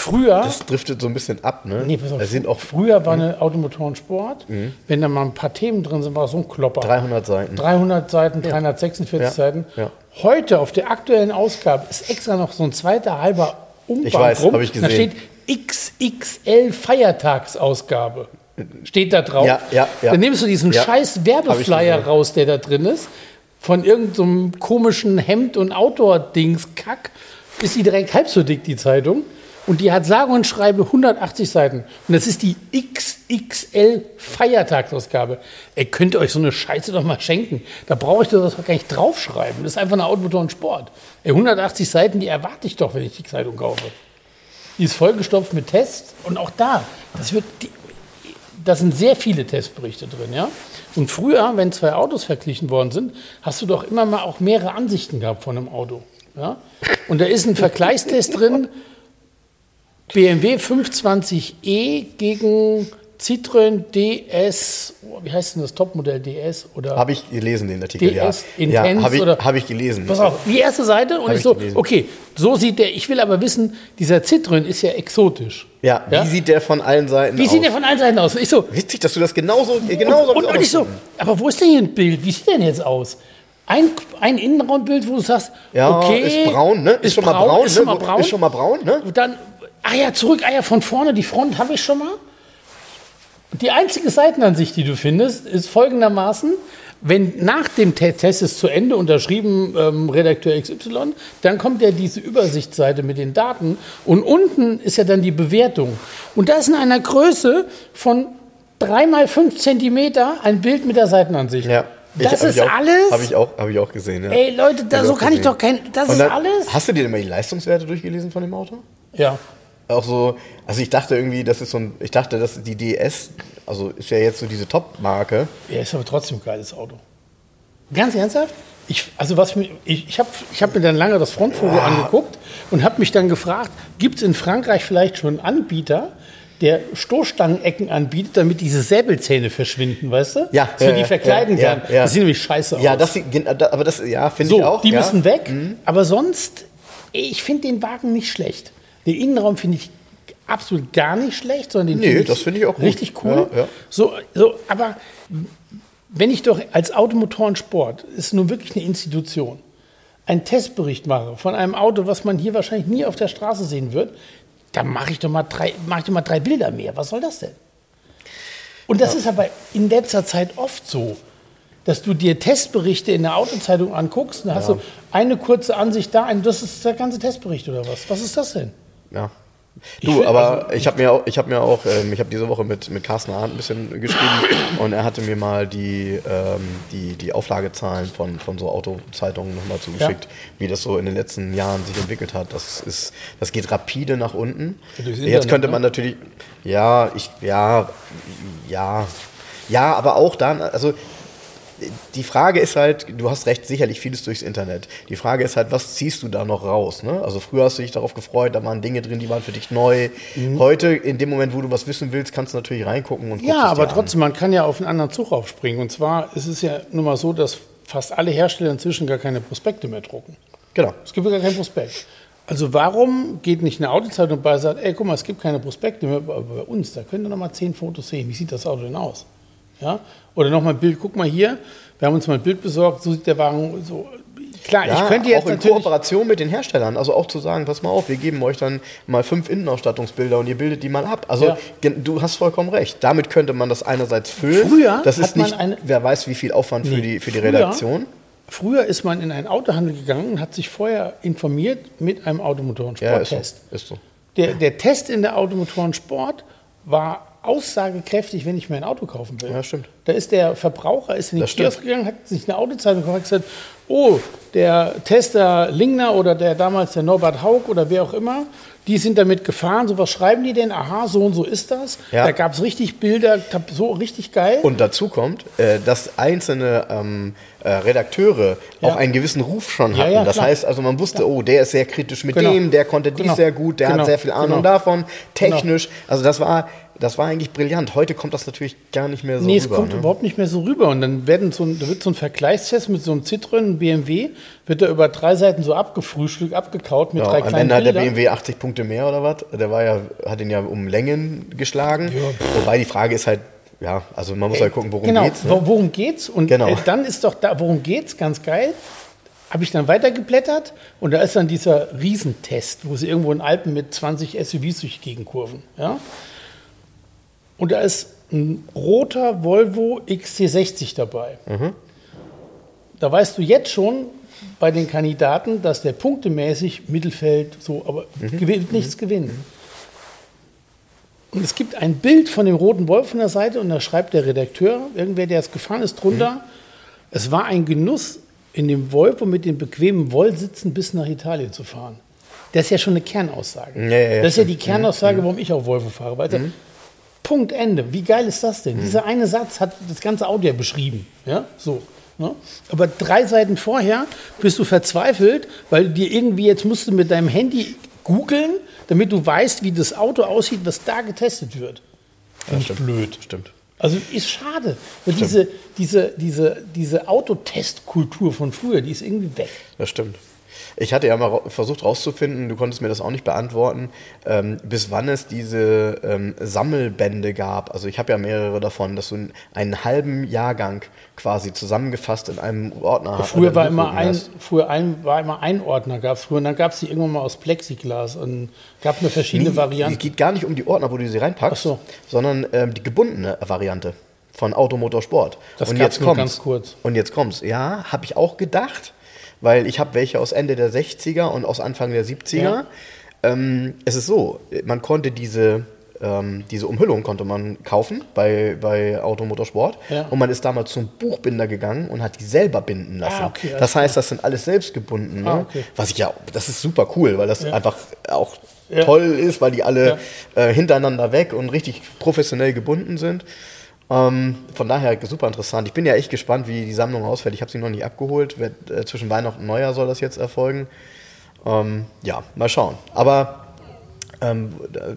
Speaker 1: Früher.
Speaker 2: Das driftet so ein bisschen ab, ne?
Speaker 1: Nee, pass auf,
Speaker 2: Da sind auch
Speaker 1: früher war eine Automotor und Sport. Wenn da mal ein paar Themen drin sind, war es so ein Klopper.
Speaker 2: 300 Seiten.
Speaker 1: 300 Seiten, 346
Speaker 2: Ja,
Speaker 1: Seiten.
Speaker 2: ja.
Speaker 1: Heute auf der aktuellen Ausgabe ist extra noch so ein zweiter halber Umfang
Speaker 2: Ich weiß,
Speaker 1: rum.
Speaker 2: hab ich
Speaker 1: Da
Speaker 2: gesehen.
Speaker 1: steht XXL Feiertagsausgabe. Steht da drauf.
Speaker 2: Ja, ja, ja.
Speaker 1: Dann nimmst du diesen
Speaker 2: Ja,
Speaker 1: scheiß Werbeflyer raus, der da drin ist, von irgendeinem komischen Hemd- und Outdoor-Dings-Kack, ist die direkt halb so dick, die Zeitung. Und die hat sage und schreibe 180 Seiten. Und das ist die XXL Feiertagsausgabe. Ihr könnt euch so eine Scheiße doch mal schenken. Da brauche ich das doch gar nicht draufschreiben. Das ist einfach eine Automotor und Sport. Ey, 180 Seiten, die erwarte ich doch, wenn ich die Zeitung kaufe. Die ist vollgestopft mit Tests. Und auch da, das wird, die, da sind sehr viele Testberichte drin, ja. Und früher, wenn zwei Autos verglichen worden sind, hast du doch immer mal auch mehrere Ansichten gehabt von einem Auto. Ja? Und da ist ein Vergleichstest drin, BMW 520e gegen Citroën DS, oh, wie heißt denn das Topmodell DS oder
Speaker 2: Habe ich gelesen, den Artikel,
Speaker 1: DS
Speaker 2: ja.
Speaker 1: Intense
Speaker 2: ja, habe ich,
Speaker 1: oder-
Speaker 2: hab ich gelesen.
Speaker 1: Pass auf, die erste Seite und ich
Speaker 2: ich
Speaker 1: so,
Speaker 2: gelesen.
Speaker 1: okay, so sieht der, ich will aber wissen, dieser Citroën ist ja exotisch.
Speaker 2: Ja, wie
Speaker 1: Ja?
Speaker 2: sieht der von allen Seiten
Speaker 1: Wie
Speaker 2: aus?
Speaker 1: sieht der von allen Seiten aus? Ich so,
Speaker 2: Witzig, dass du das genauso, genauso
Speaker 1: und, und, und ich so, aber wo ist denn hier ein Bild? Wie sieht der denn jetzt aus? Ein, ein Innenraumbild, wo du sagst,
Speaker 2: Ja,
Speaker 1: okay,
Speaker 2: ist braun, ne? Ist, schon mal braun,
Speaker 1: ist schon
Speaker 2: ne?
Speaker 1: mal braun.
Speaker 2: Ist schon mal braun, ne?
Speaker 1: Und dann, ah ja, zurück, ah ja, von vorne, die Front habe ich schon mal. Die einzige Seitenansicht, die du findest, ist folgendermaßen, wenn nach dem Te Test ist zu Ende, unterschrieben ähm, Redakteur XY, dann kommt ja diese Übersichtsseite mit den Daten und unten ist ja dann die Bewertung. Und da ist in einer Größe von 3 mal 5 Zentimeter ein Bild mit der Seitenansicht.
Speaker 2: Ja.
Speaker 1: Das
Speaker 2: hab
Speaker 1: ist
Speaker 2: ich auch,
Speaker 1: alles?
Speaker 2: Habe ich, auch- hab ich auch gesehen, ja.
Speaker 1: Ey Leute, da, so kann ich
Speaker 2: gesehen.
Speaker 1: doch kein, das
Speaker 2: Und
Speaker 1: ist
Speaker 2: dann-
Speaker 1: alles?
Speaker 2: Hast du dir denn mal die Leistungswerte durchgelesen von dem Auto?
Speaker 1: Ja.
Speaker 2: Auch so, also ich dachte irgendwie, das ist so ein, ich dachte, dass die DS, also ist ja jetzt so diese Top-Marke.
Speaker 1: Ja, ist aber trotzdem ein geiles Auto. Ganz ernsthaft? Ich, also was ich, ich habe ich hab mir dann lange das Frontfoto angeguckt und habe mich dann gefragt, gibt es in Frankreich vielleicht schon einen Anbieter, der Stoßstangenecken anbietet, damit diese Säbelzähne verschwinden, weißt du?
Speaker 2: Ja,
Speaker 1: Dass
Speaker 2: ja,
Speaker 1: die
Speaker 2: ja,
Speaker 1: verkleiden
Speaker 2: ja,
Speaker 1: kann.
Speaker 2: ja.
Speaker 1: Das sieht nämlich scheiße
Speaker 2: Ja,
Speaker 1: aus.
Speaker 2: das, sieht gen- da- aber das, ja, finde
Speaker 1: so,
Speaker 2: ich auch.
Speaker 1: die
Speaker 2: ja.
Speaker 1: müssen weg. Aber sonst, ich finde den Wagen nicht schlecht. Den Innenraum finde ich absolut gar nicht schlecht, sondern den
Speaker 2: Nee,
Speaker 1: finde
Speaker 2: das finde ich auch gut.
Speaker 1: richtig cool.
Speaker 2: Ja, ja.
Speaker 1: So, so, aber wenn ich doch als Automotorensport, ist nun wirklich eine Institution, einen Testbericht mache von einem Auto, was man hier wahrscheinlich nie auf der Straße sehen wird, dann mache ich doch mal drei, mache ich doch mal drei Bilder mehr. Was soll das denn? Und das ist aber in letzter Zeit oft so, dass du dir Testberichte in der Autozeitung anguckst und dann hast du eine kurze Ansicht da, ein, das ist der ganze Testbericht oder was? Was ist das denn?
Speaker 2: Ja.
Speaker 1: Ich
Speaker 2: Du,
Speaker 1: find-
Speaker 2: aber ich habe mir auch, ich habe mir auch, ähm, ich habe diese Woche mit, mit Carsten Arndt ein bisschen geschrieben und er hatte mir mal die, ähm, die, die Auflagezahlen von, von so Autozeitungen nochmal zugeschickt, wie das so in den letzten Jahren sich entwickelt hat. Das ist, das geht rapide nach unten.
Speaker 1: Ja,
Speaker 2: Jetzt könnte
Speaker 1: ne?
Speaker 2: man natürlich, ja, ich, ja, ja, ja, aber auch dann, also die Frage ist halt, du hast recht, sicherlich vieles durchs Internet. Die Frage ist halt, was ziehst du da noch raus? Ne? Also früher hast du dich darauf gefreut, da waren Dinge drin, die waren für dich neu.
Speaker 1: Mhm.
Speaker 2: Heute, in dem Moment, wo du was wissen willst, kannst du natürlich reingucken und
Speaker 1: Ja, aber trotzdem, man kann ja auf einen anderen Zug aufspringen. Und zwar ist es ja nun mal so, dass fast alle Hersteller inzwischen gar keine Prospekte mehr drucken.
Speaker 2: an. Genau.
Speaker 1: Es gibt gar keinen Prospekt. Also warum geht nicht eine Autozeitung bei und sagt, ey, guck mal, es gibt keine Prospekte mehr, bei uns, da könnt ihr noch mal zehn Fotos sehen. Wie sieht das Auto denn aus? Ja? Oder noch mal ein Bild, guck mal hier, wir haben uns mal ein Bild besorgt, so sieht der Wagen so. Klar,
Speaker 2: Ja,
Speaker 1: ich könnte jetzt
Speaker 2: auch in. Kooperation mit den Herstellern, also auch zu sagen, pass mal auf, wir geben euch dann mal fünf Innenausstattungsbilder und ihr bildet die mal ab. Also
Speaker 1: Ja.
Speaker 2: du hast vollkommen recht. Damit könnte man das einerseits füllen.
Speaker 1: Früher
Speaker 2: das
Speaker 1: hat
Speaker 2: ist
Speaker 1: man
Speaker 2: nicht,
Speaker 1: eine-
Speaker 2: wer weiß, wie viel Aufwand für
Speaker 1: Nee,
Speaker 2: die für die
Speaker 1: früher-
Speaker 2: Redaktion.
Speaker 1: Früher ist man in einen Autohandel gegangen und hat sich vorher informiert mit einem Automotoren
Speaker 2: Ja, ist so. Ist so.
Speaker 1: Der, der Test in der Automotoren Sport war aussagekräftig, wenn ich mir ein Auto kaufen will.
Speaker 2: Ja, stimmt.
Speaker 1: Da ist der Verbraucher ist in den
Speaker 2: Das stimmt.
Speaker 1: Kiosk gegangen, hat sich eine Autozeitung gekauft und gesagt, oh, der Tester Lingner oder der damals der Norbert Haug oder wer auch immer, die sind damit gefahren. So was schreiben die denn? Aha, so und so ist das.
Speaker 2: Ja.
Speaker 1: Da gab es richtig Bilder, so richtig geil.
Speaker 2: Und dazu kommt, äh, dass einzelne ähm, äh, Redakteure
Speaker 1: Ja.
Speaker 2: auch einen gewissen Ruf schon hatten.
Speaker 1: ja,
Speaker 2: das heißt also, man wusste, oh, der ist sehr kritisch mit
Speaker 1: Genau.
Speaker 2: dem, der konnte dies
Speaker 1: Genau.
Speaker 2: sehr gut, der
Speaker 1: Genau.
Speaker 2: hat sehr viel Ahnung
Speaker 1: Genau.
Speaker 2: davon, technisch. Also das war, das war eigentlich brillant. Heute kommt das natürlich gar nicht mehr so
Speaker 1: nee, es
Speaker 2: rüber.
Speaker 1: kommt
Speaker 2: ne?
Speaker 1: überhaupt nicht mehr so rüber. Und dann werden so ein, da wird so ein Vergleichstest mit so einem Citroën, einem BMW, wird da über drei Seiten so abgefrühstückt, abgekaut mit
Speaker 2: Ja,
Speaker 1: drei
Speaker 2: am
Speaker 1: kleinen
Speaker 2: Ende hat der. BMW 80 Punkte mehr oder was? Der war ja, hat ihn ja um Längen geschlagen. Wobei die Frage ist halt, ja, also man muss halt gucken, worum
Speaker 1: genau,
Speaker 2: geht's. Ne?
Speaker 1: wo- worum geht's? Und
Speaker 2: Genau.
Speaker 1: äh, dann ist doch da, worum geht's? Ganz geil. Habe ich dann weitergeblättert und da ist dann dieser Riesentest, wo sie irgendwo in Alpen mit 20 SUVs durch die Gegend kurven. Ja? Und da ist ein roter Volvo XC60 dabei.
Speaker 2: Mhm.
Speaker 1: Da weißt du jetzt schon bei den Kandidaten, dass der punktemäßig Mittelfeld so, aber
Speaker 2: Mhm.
Speaker 1: gewinnt nichts gewinnen. Und es gibt ein Bild von dem roten Wolf von der Seite und da schreibt der Redakteur, irgendwer, der es gefahren ist, drunter,
Speaker 2: Mhm.
Speaker 1: es war ein Genuss, in dem Volvo mit den bequemen Wollsitzen bis nach Italien zu fahren. Das ist ja schon eine Kernaussage.
Speaker 2: Ja, ja,
Speaker 1: das ist ja.
Speaker 2: Mhm.
Speaker 1: die Kernaussage, warum ich auf Volvo fahre. Weißt du? Punkt, Ende. Wie geil ist das denn?
Speaker 2: Mhm.
Speaker 1: Dieser eine Satz hat das ganze Auto ja beschrieben. Ja, so. Ne? Aber drei Seiten vorher bist du verzweifelt, weil dir irgendwie jetzt musst du mit deinem Handy googeln, damit du weißt, wie das Auto aussieht, was da getestet wird. Finde ich blöd.
Speaker 2: Stimmt.
Speaker 1: Also ist schade. Weil diese, diese, diese, diese Autotestkultur von früher, die ist irgendwie weg.
Speaker 2: Das stimmt. Ich hatte ja mal versucht rauszufinden, du konntest mir das auch nicht beantworten, ähm, bis wann es diese ähm, Sammelbände gab. Also ich habe ja mehrere davon, dass du einen, einen halben Jahrgang quasi zusammengefasst in einem Ordner hast.
Speaker 1: Früher war immer ein,
Speaker 2: hast.
Speaker 1: früher ein, war immer ein Ordner, gab es früher. Und dann gab es die irgendwann mal aus Plexiglas und gab eine verschiedene
Speaker 2: Nee,
Speaker 1: Varianten.
Speaker 2: Es geht gar nicht um die Ordner, wo du sie reinpackst,
Speaker 1: so.
Speaker 2: sondern ähm, die gebundene Variante von Automotorsport.
Speaker 1: Das
Speaker 2: und jetzt kommt's.
Speaker 1: ganz kurz.
Speaker 2: Und jetzt kommt's. Ja, habe ich auch gedacht, weil ich habe welche aus Ende der 60er und aus Anfang der 70er.
Speaker 1: Ja.
Speaker 2: Ähm, es ist so, man konnte diese ähm, diese Umhüllung konnte man kaufen bei, bei Automotorsport
Speaker 1: Ja.
Speaker 2: und man ist damals zum Buchbinder gegangen und hat die selber binden lassen.
Speaker 1: Ah, okay,
Speaker 2: das heißt, das sind alles selbst gebunden. Ne?
Speaker 1: Ah, okay.
Speaker 2: Was ich ja, das ist super cool, weil das
Speaker 1: Ja.
Speaker 2: einfach auch
Speaker 1: Ja.
Speaker 2: toll ist, weil die alle äh, hintereinander weg und richtig professionell gebunden sind. Ähm, von daher super interessant. Ich bin ja echt gespannt, wie die Sammlung ausfällt. Ich habe sie noch nicht abgeholt. Äh, zwischen Weihnachten und Neujahr soll das jetzt erfolgen. Ähm, ja, mal schauen. Aber ähm,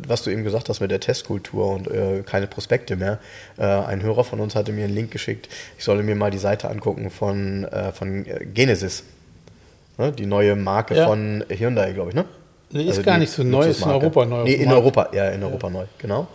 Speaker 2: was du eben gesagt hast mit der Testkultur und äh, keine Prospekte mehr. Äh, ein Hörer von uns hatte mir einen Link geschickt. Ich solle mir mal die Seite angucken von, äh, von äh, Genesis. Ne? Die neue Marke
Speaker 1: Ja.
Speaker 2: von Hyundai, glaube ich, ne?
Speaker 1: Nee, ist gar nicht so neu, ist in. Europa neu
Speaker 2: Nee, in. Europa, ja, in Europa neu, genau.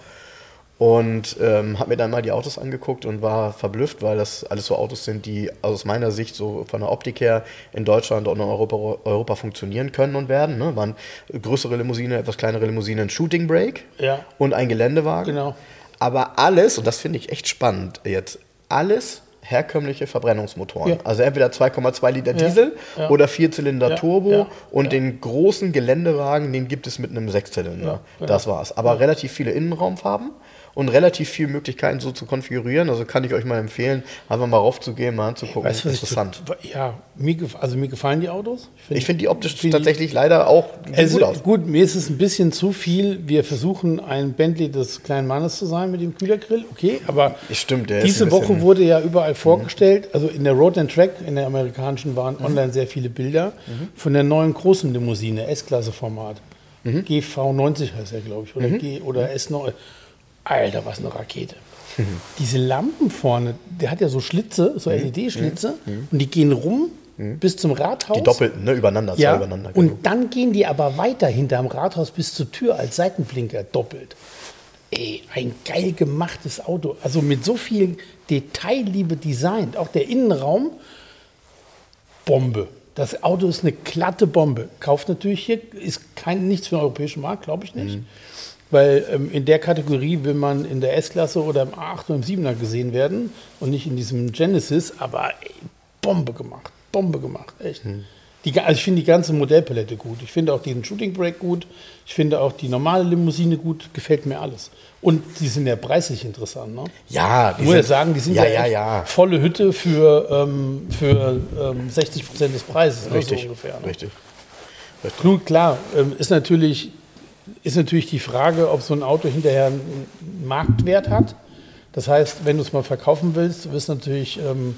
Speaker 2: Und ähm, habe mir dann mal die Autos angeguckt und war verblüfft, weil das alles so Autos sind, die aus meiner Sicht so von der Optik her in Deutschland und in Europa, Europa funktionieren können und werden. Ne? Waren größere Limousine, etwas kleinere Limousine, ein Shooting Brake
Speaker 1: Ja.
Speaker 2: und ein Geländewagen.
Speaker 1: Genau.
Speaker 2: Aber alles, und das finde ich echt spannend jetzt, alles herkömmliche Verbrennungsmotoren.
Speaker 1: Ja.
Speaker 2: Also entweder 2,2 Liter
Speaker 1: Ja,
Speaker 2: Diesel
Speaker 1: ja.
Speaker 2: oder Vierzylinder
Speaker 1: Ja,
Speaker 2: Turbo
Speaker 1: ja,
Speaker 2: und
Speaker 1: ja.
Speaker 2: den großen Geländewagen, den gibt es mit einem Sechszylinder.
Speaker 1: Ja, ja.
Speaker 2: Das war's. Aber relativ viele Innenraumfarben und relativ viele Möglichkeiten so zu konfigurieren. Also kann ich euch mal empfehlen, einfach mal raufzugehen, mal anzugucken.
Speaker 1: Weißt was
Speaker 2: Interessant.
Speaker 1: Ich, ja, mir, also mir gefallen die Autos.
Speaker 2: Ich finde die optisch
Speaker 1: find die-
Speaker 2: tatsächlich leider auch
Speaker 1: Also,
Speaker 2: gut aus.
Speaker 1: gut, mir ist es ein bisschen zu viel. Wir versuchen, ein Bentley des kleinen Mannes zu sein mit dem Kühlergrill. Okay, aber
Speaker 2: Stimmt,
Speaker 1: diese Woche
Speaker 2: Mhm.
Speaker 1: wurde ja überall vorgestellt. Also in der Road and Track, in der amerikanischen, waren
Speaker 2: Mhm.
Speaker 1: online sehr viele Bilder von der neuen großen Limousine, S-Klasse-Format.
Speaker 2: Mhm.
Speaker 1: GV90 heißt er, glaube ich, oder, G, oder S9. Alter, was eine Rakete. Diese Lampen vorne, der hat ja so Schlitze,
Speaker 2: Mhm.
Speaker 1: so LED-Schlitze, und die gehen rum bis zum Rathaus.
Speaker 2: Die doppelten, ne? Übereinander, zwei
Speaker 1: Ja,
Speaker 2: übereinander. genau.
Speaker 1: und dann gehen die aber weiter hinterm Rathaus bis zur Tür als Seitenblinker doppelt. Ey, ein geil gemachtes Auto. Also mit so viel Detailliebe designt. Auch der Innenraum, Bombe. Das Auto ist eine glatte Bombe. Kauft natürlich hier, ist kein, nichts für den europäischen Markt, glaube ich nicht. Weil ähm, in der Kategorie will man in der S-Klasse oder im A8 oder im 7er gesehen werden und nicht in diesem Genesis. Aber ey, Bombe gemacht. Bombe gemacht, echt. Die, also ich finde die ganze Modellpalette gut. Ich finde auch diesen Shooting Brake gut. Ich finde auch die normale Limousine gut. Gefällt mir alles. Und die sind ja preislich interessant. Ne?
Speaker 2: Ja,
Speaker 1: Ich muss ja sagen, die sind
Speaker 2: ja,
Speaker 1: ja,
Speaker 2: ja,
Speaker 1: volle Hütte für, ähm, für ähm, 60 Prozent des Preises. Ne?
Speaker 2: Richtig,
Speaker 1: So ungefähr, ne?
Speaker 2: richtig.
Speaker 1: Nun, klar, ähm, ist natürlich, ist natürlich die Frage, ob so ein Auto hinterher einen Marktwert hat. Das heißt, wenn du es mal verkaufen willst, wirst natürlich, ähm,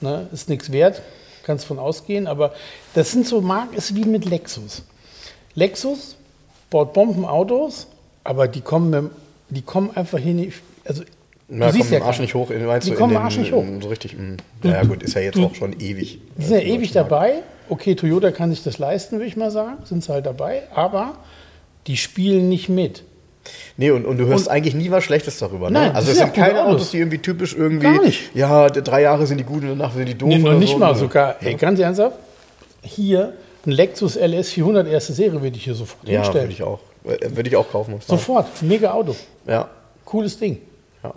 Speaker 1: ne, ist nichts wert, kannst von ausgehen. Aber das sind so Marken, ist wie mit Lexus. Lexus baut Bombenautos, aber die kommen, mit, die kommen einfach hier nicht. Also,
Speaker 2: Na,
Speaker 1: siehst
Speaker 2: kommt
Speaker 1: ja
Speaker 2: Arsch nicht hoch. in- Meinst
Speaker 1: Die
Speaker 2: du, in
Speaker 1: kommen
Speaker 2: den-
Speaker 1: Arsch nicht hoch.
Speaker 2: So richtig. mh. Ja, gut, ist ja jetzt auch schon ewig.
Speaker 1: Die sind ja ewig dabei. Okay, Toyota kann sich das leisten, würde ich mal sagen. Sind sie halt dabei. Aber die spielen nicht mit.
Speaker 2: Nee, und, und du hörst eigentlich nie was Schlechtes darüber. Ne?
Speaker 1: Nein,
Speaker 2: also
Speaker 1: das
Speaker 2: es
Speaker 1: sind
Speaker 2: sind
Speaker 1: ja gute
Speaker 2: keine
Speaker 1: Autos.
Speaker 2: Die irgendwie typisch irgendwie.
Speaker 1: Gar nicht.
Speaker 2: Ja, drei Jahre sind die gut und danach sind die doof.
Speaker 1: Nee, noch nicht
Speaker 2: so.
Speaker 1: mal
Speaker 2: Nö.
Speaker 1: sogar. Ey, ganz ernsthaft, hier ein Lexus LS 400 erste Serie würde ich hier sofort
Speaker 2: Ja,
Speaker 1: hinstellen.
Speaker 2: würde ich auch. Äh, Würde ich auch kaufen.
Speaker 1: Sofort. Mega Auto.
Speaker 2: Ja.
Speaker 1: Cooles Ding.
Speaker 2: Ja.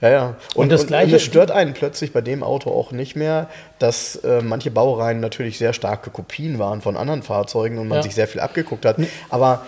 Speaker 2: Ja, ja. Und,
Speaker 1: das
Speaker 2: und,
Speaker 1: Gleiche-
Speaker 2: und es stört einen plötzlich bei dem Auto auch nicht mehr, dass äh, manche Baureihen natürlich sehr starke Kopien waren von anderen Fahrzeugen und man
Speaker 1: Ja.
Speaker 2: sich sehr viel abgeguckt hat. Aber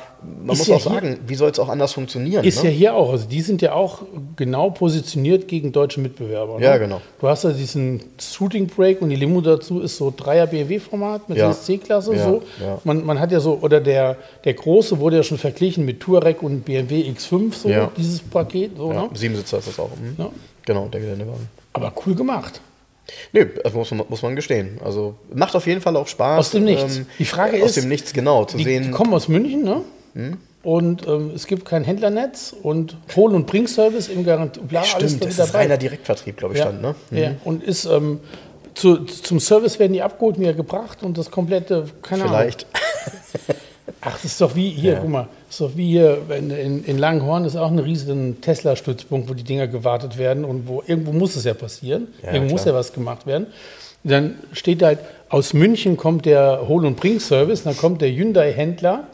Speaker 2: man
Speaker 1: Ist
Speaker 2: muss
Speaker 1: ja
Speaker 2: auch
Speaker 1: hier-
Speaker 2: sagen, wie soll es auch anders funktionieren?
Speaker 1: Ist
Speaker 2: ne?
Speaker 1: ja hier auch. Also die sind ja auch genau positioniert gegen deutsche Mitbewerber. Ne?
Speaker 2: Ja, genau.
Speaker 1: Du hast ja diesen Shooting Brake und die Limo dazu ist so 3er BMW-Format mit
Speaker 2: Ja.
Speaker 1: C-Klasse.
Speaker 2: Ja,
Speaker 1: so.
Speaker 2: ja.
Speaker 1: Man, man hat ja so, oder der, der große wurde ja schon verglichen mit Touareg und BMW X5, so dieses Paket. So, ne?
Speaker 2: Siebensitzer ist das auch. Mhm. Genau, der Geländewagen.
Speaker 1: Aber cool gemacht.
Speaker 2: Nee, das muss man, muss man gestehen. Also macht auf jeden Fall auch Spaß.
Speaker 1: Aus dem Nichts. Die Frage
Speaker 2: aus
Speaker 1: ist,
Speaker 2: dem Nichts, genau, zu
Speaker 1: Die,
Speaker 2: sehen.
Speaker 1: die kommen aus München, ne? Und ähm, es gibt kein Händlernetz und Hol- und Bringservice im. Bla, alles
Speaker 2: Stimmt,
Speaker 1: da
Speaker 2: das ist reiner Direktvertrieb, glaube ich,
Speaker 1: ja.
Speaker 2: stand, ne?
Speaker 1: ja. Und ist ähm, zu, zum Service werden die abgeholt, mir gebracht und das komplette, keine
Speaker 2: Vielleicht.
Speaker 1: Ahnung. Ach, das ist doch wie hier, guck mal, doch wie hier in, in, in Langenhorn ist auch ein riesen Tesla-Stützpunkt, wo die Dinger gewartet werden und wo irgendwo muss es ja passieren,
Speaker 2: Ja,
Speaker 1: irgendwo muss
Speaker 2: klar.
Speaker 1: ja was gemacht werden. Und dann steht halt, aus München kommt der Hol- und Bring-Service, dann kommt der Hyundai-Händler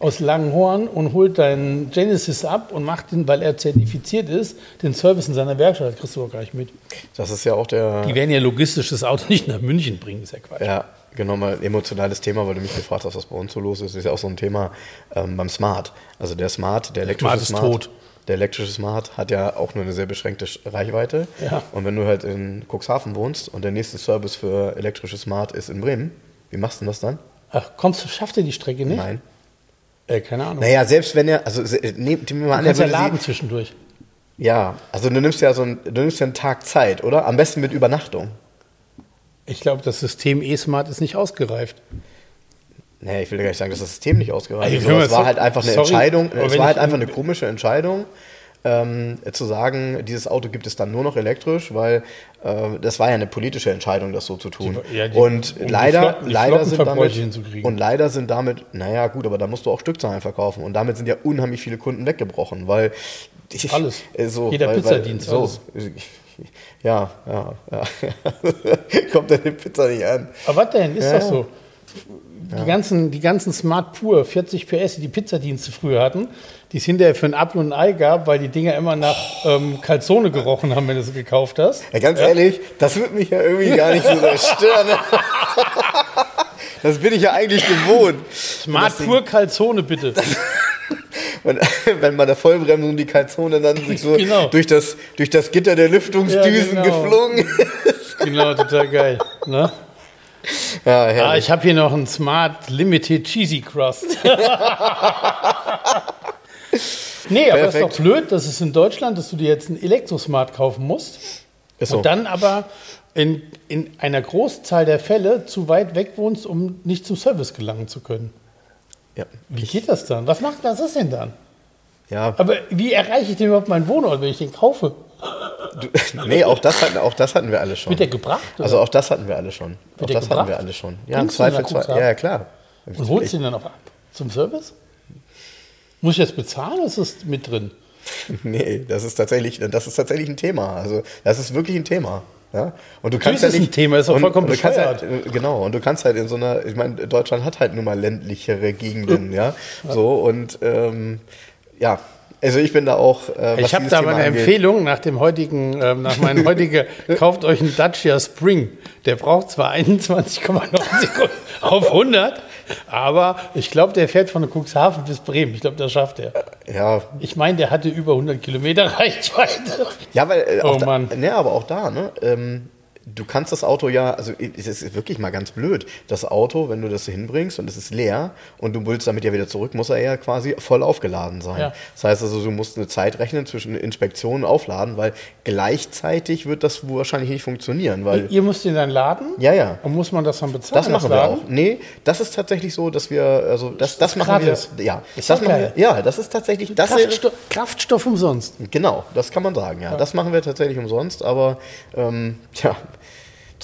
Speaker 1: aus Langenhorn und holt deinen Genesis ab und macht den, weil er zertifiziert ist, den Service in seiner Werkstatt. Das kriegst du auch gar nicht mit.
Speaker 2: Das ist ja auch der.
Speaker 1: Die werden ja logistisch das Auto nicht nach München bringen, ist ja Quatsch.
Speaker 2: Ja, genau, mal emotionales Thema, weil du mich gefragt hast, was bei uns so los ist. Das ist ja auch so ein Thema ähm, beim Smart. Also der Smart, der elektrische
Speaker 1: Smart ist tot.
Speaker 2: Der elektrische Smart hat ja auch nur eine sehr beschränkte Sch- Reichweite.
Speaker 1: Ja.
Speaker 2: Und wenn du halt in Cuxhaven wohnst und der nächste Service für elektrische Smart ist in Bremen, wie machst du denn das dann?
Speaker 1: Ach, kommst du, schafft er die Strecke nicht?
Speaker 2: Nein.
Speaker 1: Äh, keine Ahnung.
Speaker 2: Naja, selbst wenn er, also se- nehm, nehmen wir mal
Speaker 1: du
Speaker 2: an, er
Speaker 1: kannst ja
Speaker 2: würde
Speaker 1: laden zwischendurch.
Speaker 2: Ja, also du nimmst ja so ein, du nimmst ja einen Tag Zeit, oder? Am besten mit Übernachtung.
Speaker 1: Ich glaube, das System E-Smart ist nicht ausgereift.
Speaker 2: Naja, ich will gar nicht sagen, dass das System nicht ausgereift
Speaker 1: Ey,
Speaker 2: ist. aber Es war
Speaker 1: so-
Speaker 2: halt einfach eine
Speaker 1: sorry,
Speaker 2: Entscheidung, es war halt
Speaker 1: ich-
Speaker 2: einfach eine komische Entscheidung, ähm, zu sagen, dieses Auto gibt es dann nur noch elektrisch, weil äh, das war ja eine politische Entscheidung, das so zu tun.
Speaker 1: Die- ja, die-
Speaker 2: und
Speaker 1: um
Speaker 2: leider,
Speaker 1: Flotten- die
Speaker 2: leider sind damit, und leider sind damit, naja gut, aber da musst du auch Stückzahlen verkaufen und damit sind ja unheimlich viele Kunden weggebrochen, weil die-
Speaker 1: Alles.
Speaker 2: äh, so,
Speaker 1: Jeder
Speaker 2: weil,
Speaker 1: Pizzadienst,
Speaker 2: Weil,
Speaker 1: alles.
Speaker 2: so, ja, ja, ja. Kommt deine Pizza nicht an.
Speaker 1: Aber was denn? Ist
Speaker 2: Ja,
Speaker 1: doch so. Die, ganzen, die ganzen Smart Pur 40 PS, die die Pizzadienste früher hatten, die es hinterher für ein Apfel und ein Ei gab, weil die Dinger immer nach ähm, Calzone gerochen haben, wenn du sie gekauft hast.
Speaker 2: Ja, ganz ehrlich, das wird mich ja irgendwie gar nicht so sehr stören. Das bin ich ja eigentlich gewohnt.
Speaker 1: Smart Pur Calzone, bitte.
Speaker 2: Wenn, wenn bei der Vollbremsung die Kalzone dann sich so
Speaker 1: Genau.
Speaker 2: durch, das, durch das Gitter der Lüftungsdüsen
Speaker 1: Ja, genau.
Speaker 2: geflogen ist.
Speaker 1: genau, total geil. Ne?
Speaker 2: Ja,
Speaker 1: Ah, ich habe hier noch einen Smart Limited Cheesy Crust. nee, aber das ist doch blöd, dass es in Deutschland, dass du dir jetzt einen Elektrosmart kaufen musst
Speaker 2: so.
Speaker 1: und dann aber in, in einer Großzahl der Fälle zu weit weg wohnst, um nicht zum Service gelangen zu können.
Speaker 2: Ja.
Speaker 1: Wie geht das dann? Was macht was ist denn dann?
Speaker 2: ja.
Speaker 1: Aber wie erreiche ich denn überhaupt meinen Wohnort, wenn ich den kaufe?
Speaker 2: Du, nee, auch das, hatten, auch das hatten wir alle schon.
Speaker 1: Wird der gebracht? Oder?
Speaker 2: Also auch das hatten wir alle schon. Auch
Speaker 1: Wird der
Speaker 2: das hatten wir
Speaker 1: gebracht?
Speaker 2: alle schon. Ja, im
Speaker 1: ihn
Speaker 2: Zweifelsfall.
Speaker 1: Cuxhaven?
Speaker 2: Ja, klar.
Speaker 1: und holst du den dann auch ab? Zum Service? Muss ich jetzt bezahlen oder ist das mit drin?
Speaker 2: Nee, das ist tatsächlich, das ist tatsächlich ein Thema. Also das ist wirklich ein Thema. Ja? Und du
Speaker 1: Natürlich
Speaker 2: kannst ja
Speaker 1: ist
Speaker 2: nicht
Speaker 1: ein Thema, ist
Speaker 2: und-
Speaker 1: vollkommen
Speaker 2: und halt, äh, Genau, und du kannst halt in so einer, ich meine, Deutschland hat halt nun mal ländlichere Gegenden, ja. So und ähm, ja, also ich bin da auch. Äh,
Speaker 1: Ich habe da
Speaker 2: Thema
Speaker 1: eine
Speaker 2: angeht-
Speaker 1: Empfehlung nach dem heutigen, ähm, nach meinem heutigen, kauft euch einen Dacia Spring. Der braucht zwar 21,9 Sekunden, auf 100. Aber ich glaube, der fährt von Cuxhaven bis Bremen. Ich glaube, das schafft er.
Speaker 2: Ja,
Speaker 1: Ich meine, der hatte über 100 Kilometer Reichweite.
Speaker 2: Ja, weil äh, auch
Speaker 1: Oh
Speaker 2: da,
Speaker 1: Mann.
Speaker 2: Ne, aber auch da, ne? Ähm, du kannst das Auto ja, also es ist wirklich mal ganz blöd. Das Auto, wenn du das hinbringst und es ist leer und du willst damit ja wieder zurück, muss er ja quasi voll aufgeladen sein.
Speaker 1: Ja.
Speaker 2: Das heißt also, du musst eine Zeit rechnen zwischen Inspektion und Aufladen, weil gleichzeitig wird das wahrscheinlich nicht funktionieren, weil
Speaker 1: Ihr müsst ihn dann laden?
Speaker 2: ja, ja.
Speaker 1: Und muss man das dann bezahlen?
Speaker 2: Das machen wir
Speaker 1: Laden?
Speaker 2: auch. Nee, das ist tatsächlich so, dass wir, also das, das machen
Speaker 1: gratis.
Speaker 2: wir. Ja,
Speaker 1: Ist
Speaker 2: das machen wir, ja, das ist tatsächlich. Das wäre-
Speaker 1: Kraftstoff, Kraftstoff umsonst.
Speaker 2: Genau, das kann man sagen, ja. Das machen wir tatsächlich umsonst, aber ähm, tja,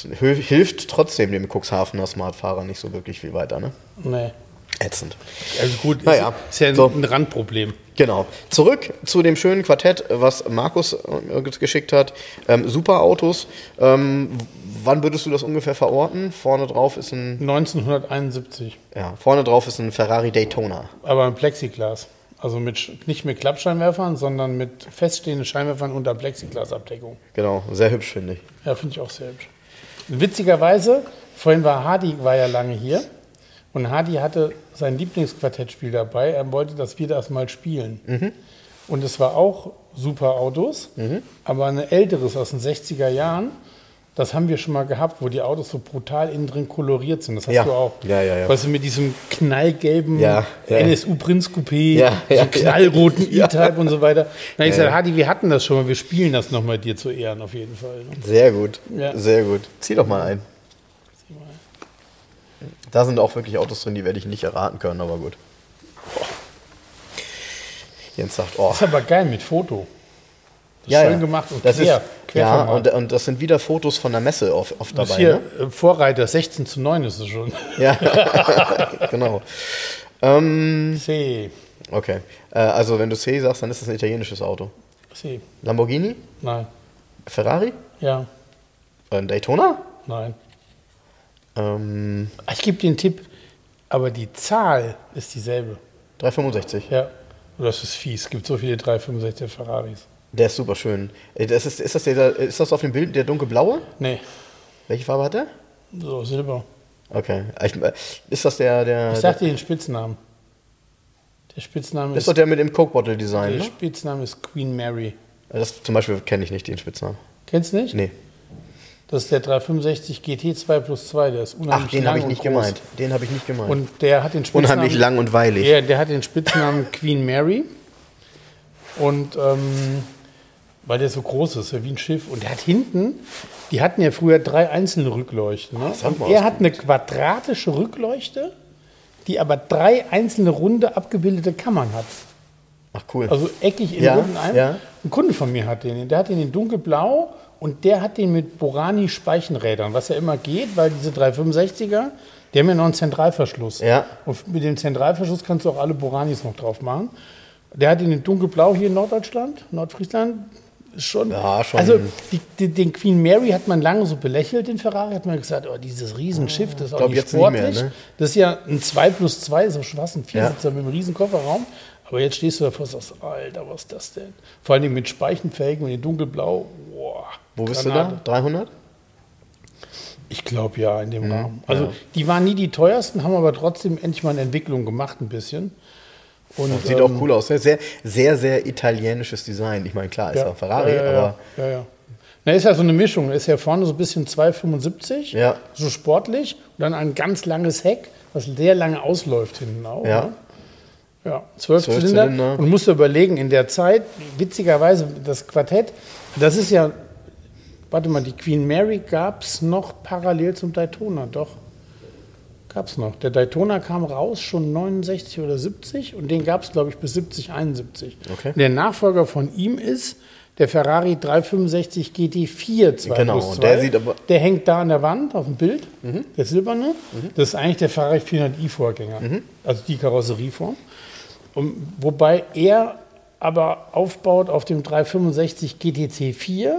Speaker 2: hilft trotzdem dem Cuxhavener Smartfahrer nicht so wirklich viel weiter, ne?
Speaker 1: Nee.
Speaker 2: Ätzend.
Speaker 1: Also gut,
Speaker 2: Naja,
Speaker 1: ist, ist ja ein,
Speaker 2: so.
Speaker 1: ein Randproblem.
Speaker 2: Genau. Zurück zu dem schönen Quartett, was Markus äh, geschickt hat. Ähm, super Autos. Ähm, wann würdest du das ungefähr verorten? Vorne drauf ist ein,
Speaker 1: 1971.
Speaker 2: ja, vorne drauf ist ein Ferrari Daytona.
Speaker 1: Aber ein Plexiglas. Also mit, nicht mit Klappscheinwerfern, sondern mit feststehenden Scheinwerfern unter Plexiglasabdeckung.
Speaker 2: Genau, sehr hübsch, finde ich.
Speaker 1: Ja, finde ich auch sehr hübsch. Witzigerweise, vorhin war Hardy war ja lange hier und Hardy hatte sein Lieblingsquartettspiel dabei. Er wollte, dass wir das mal spielen. Und es war auch super Autos, aber ein älteres aus den 60er Jahren. Das haben wir schon mal gehabt, wo die Autos so brutal innen drin koloriert sind. Das hast
Speaker 2: Ja.
Speaker 1: du auch.
Speaker 2: Ja, ja, ja.
Speaker 1: Weißt du, mit diesem knallgelben
Speaker 2: Ja, ja.
Speaker 1: NSU Prinz Coupé,
Speaker 2: Ja,
Speaker 1: so knallroten. E-Type und so weiter. Na, ich
Speaker 2: ja.
Speaker 1: Hardy, wir hatten das schon mal, wir spielen das nochmal dir zu Ehren auf jeden Fall. Ne?
Speaker 2: Sehr gut, sehr gut. Zieh doch mal ein. Da sind auch wirklich Autos drin, die werde ich nicht erraten können, aber gut. Jens sagt, oh,
Speaker 1: Das ist aber geil mit Foto. Das ist
Speaker 2: ja,
Speaker 1: schön gemacht und
Speaker 2: das
Speaker 1: quer.
Speaker 2: ist, ja, und, und das sind wieder Fotos von der Messe oft, oft
Speaker 1: das
Speaker 2: dabei.
Speaker 1: hier
Speaker 2: Ne?
Speaker 1: äh, Vorreiter, 16 zu 9 ist es schon.
Speaker 2: Ja, genau. Ähm,
Speaker 1: C.
Speaker 2: okay, äh, also wenn du C sagst, dann ist das ein italienisches Auto.
Speaker 1: C.
Speaker 2: Lamborghini?
Speaker 1: Nein.
Speaker 2: Ferrari?
Speaker 1: Ja.
Speaker 2: Ein Daytona?
Speaker 1: Nein.
Speaker 2: Ähm,
Speaker 1: Ich gebe dir einen Tipp, aber die Zahl ist dieselbe.
Speaker 2: 365.
Speaker 1: Ja. Das ist fies. Es gibt so viele 365 Ferraris.
Speaker 2: Der ist super schön. Äh, Das ist, ist, das der, ist das auf dem Bild der dunkelblaue?
Speaker 1: Nee,
Speaker 2: Welche Farbe hat der?
Speaker 1: so Silber.
Speaker 2: Okay. Ich, äh, ist das der, der.
Speaker 1: Ich sag dir den Spitznamen. Der Spitzname ist,
Speaker 2: ist doch der mit dem Coke Bottle Design,
Speaker 1: der
Speaker 2: ne?
Speaker 1: Spitzname ist Queen Mary.
Speaker 2: Das zum Beispiel kenne ich nicht, den Spitznamen.
Speaker 1: Kennst du nicht?
Speaker 2: Nee.
Speaker 1: Das ist der 365 GT 2 plus 2. Der ist unheimlich
Speaker 2: Ach, den habe ich nicht
Speaker 1: groß.
Speaker 2: gemeint. Den habe ich nicht gemeint.
Speaker 1: Und der hat den Spitznamen.
Speaker 2: Unheimlich lang und weilig.
Speaker 1: Ja, der hat den Spitznamen Queen Mary. Und ähm, weil der so groß ist, ja, wie ein Schiff. Und der hat hinten, die hatten ja früher drei einzelne Rückleuchten. Ne?
Speaker 2: mal,
Speaker 1: Und er hat eine quadratische Rückleuchte, die aber drei einzelne runde abgebildete Kammern hat.
Speaker 2: Ach cool.
Speaker 1: Also eckig in
Speaker 2: Ja,
Speaker 1: runden ein.
Speaker 2: ja.
Speaker 1: Ein Kunde von mir hat den. Der hat den in dunkelblau und der hat den mit Borani Speichenrädern, was ja immer geht, weil diese 365er, die haben ja noch einen Zentralverschluss.
Speaker 2: Ja.
Speaker 1: Und mit dem Zentralverschluss kannst du auch alle Boranis noch drauf machen. Der hat den in dunkelblau hier in Norddeutschland, Nordfriesland. Schon,
Speaker 2: Ja, schon.
Speaker 1: Also die, die, den Queen Mary hat man lange so belächelt, den Ferrari, hat man gesagt, oh, dieses Riesenschiff, das ist auch nicht
Speaker 2: jetzt nicht mehr,
Speaker 1: sportlich.
Speaker 2: ne?
Speaker 1: Das ist ja ein 2 plus 2, so was, ein
Speaker 2: Ja.
Speaker 1: Viersitzer mit einem riesen Kofferraum. Aber jetzt stehst du davor und sagst, Alter, was ist das denn? Vor allem mit Speichenfelgen und in dunkelblau. Boah,
Speaker 2: Wo bist
Speaker 1: Granate.
Speaker 2: du da? 300?
Speaker 1: Ich glaube ja, in dem
Speaker 2: Mhm,
Speaker 1: Rahmen. Also
Speaker 2: ja.
Speaker 1: die waren nie die teuersten, haben aber trotzdem endlich mal eine Entwicklung gemacht, ein bisschen. Und,
Speaker 2: Sieht
Speaker 1: ähm,
Speaker 2: auch cool aus. Sehr, sehr, sehr, italienisches Design. Ich meine, klar, ist ja, Ferrari,
Speaker 1: ja, ja,
Speaker 2: aber
Speaker 1: Ja, ja. Na, ist ja so eine Mischung. Ist ja vorne so ein bisschen 2,75,
Speaker 2: Ja.
Speaker 1: so sportlich. Und dann ein ganz langes Heck, was sehr lange ausläuft hinten auch.
Speaker 2: Ja.
Speaker 1: Ne? Ja, zwölf
Speaker 2: Zwölf
Speaker 1: Zylinder.
Speaker 2: Zylinder.
Speaker 1: Und musst du überlegen, in der Zeit, witzigerweise, das Quartett, das ist ja, warte mal, die Queen Mary gab es noch parallel zum Daytona, doch. Gab es noch. Der Daytona kam raus schon 69 oder 70 und den gab es, glaube ich, bis 70, 71.
Speaker 2: Okay.
Speaker 1: Der Nachfolger von ihm ist der Ferrari 365 GT4 2
Speaker 2: Genau,
Speaker 1: plus 2.
Speaker 2: der sieht aber-
Speaker 1: Der hängt da an der Wand auf dem Bild, der silberne. Das ist eigentlich der Ferrari 400i-Vorgänger, also die Karosserieform. Und wobei er aber aufbaut auf dem 365 GTC4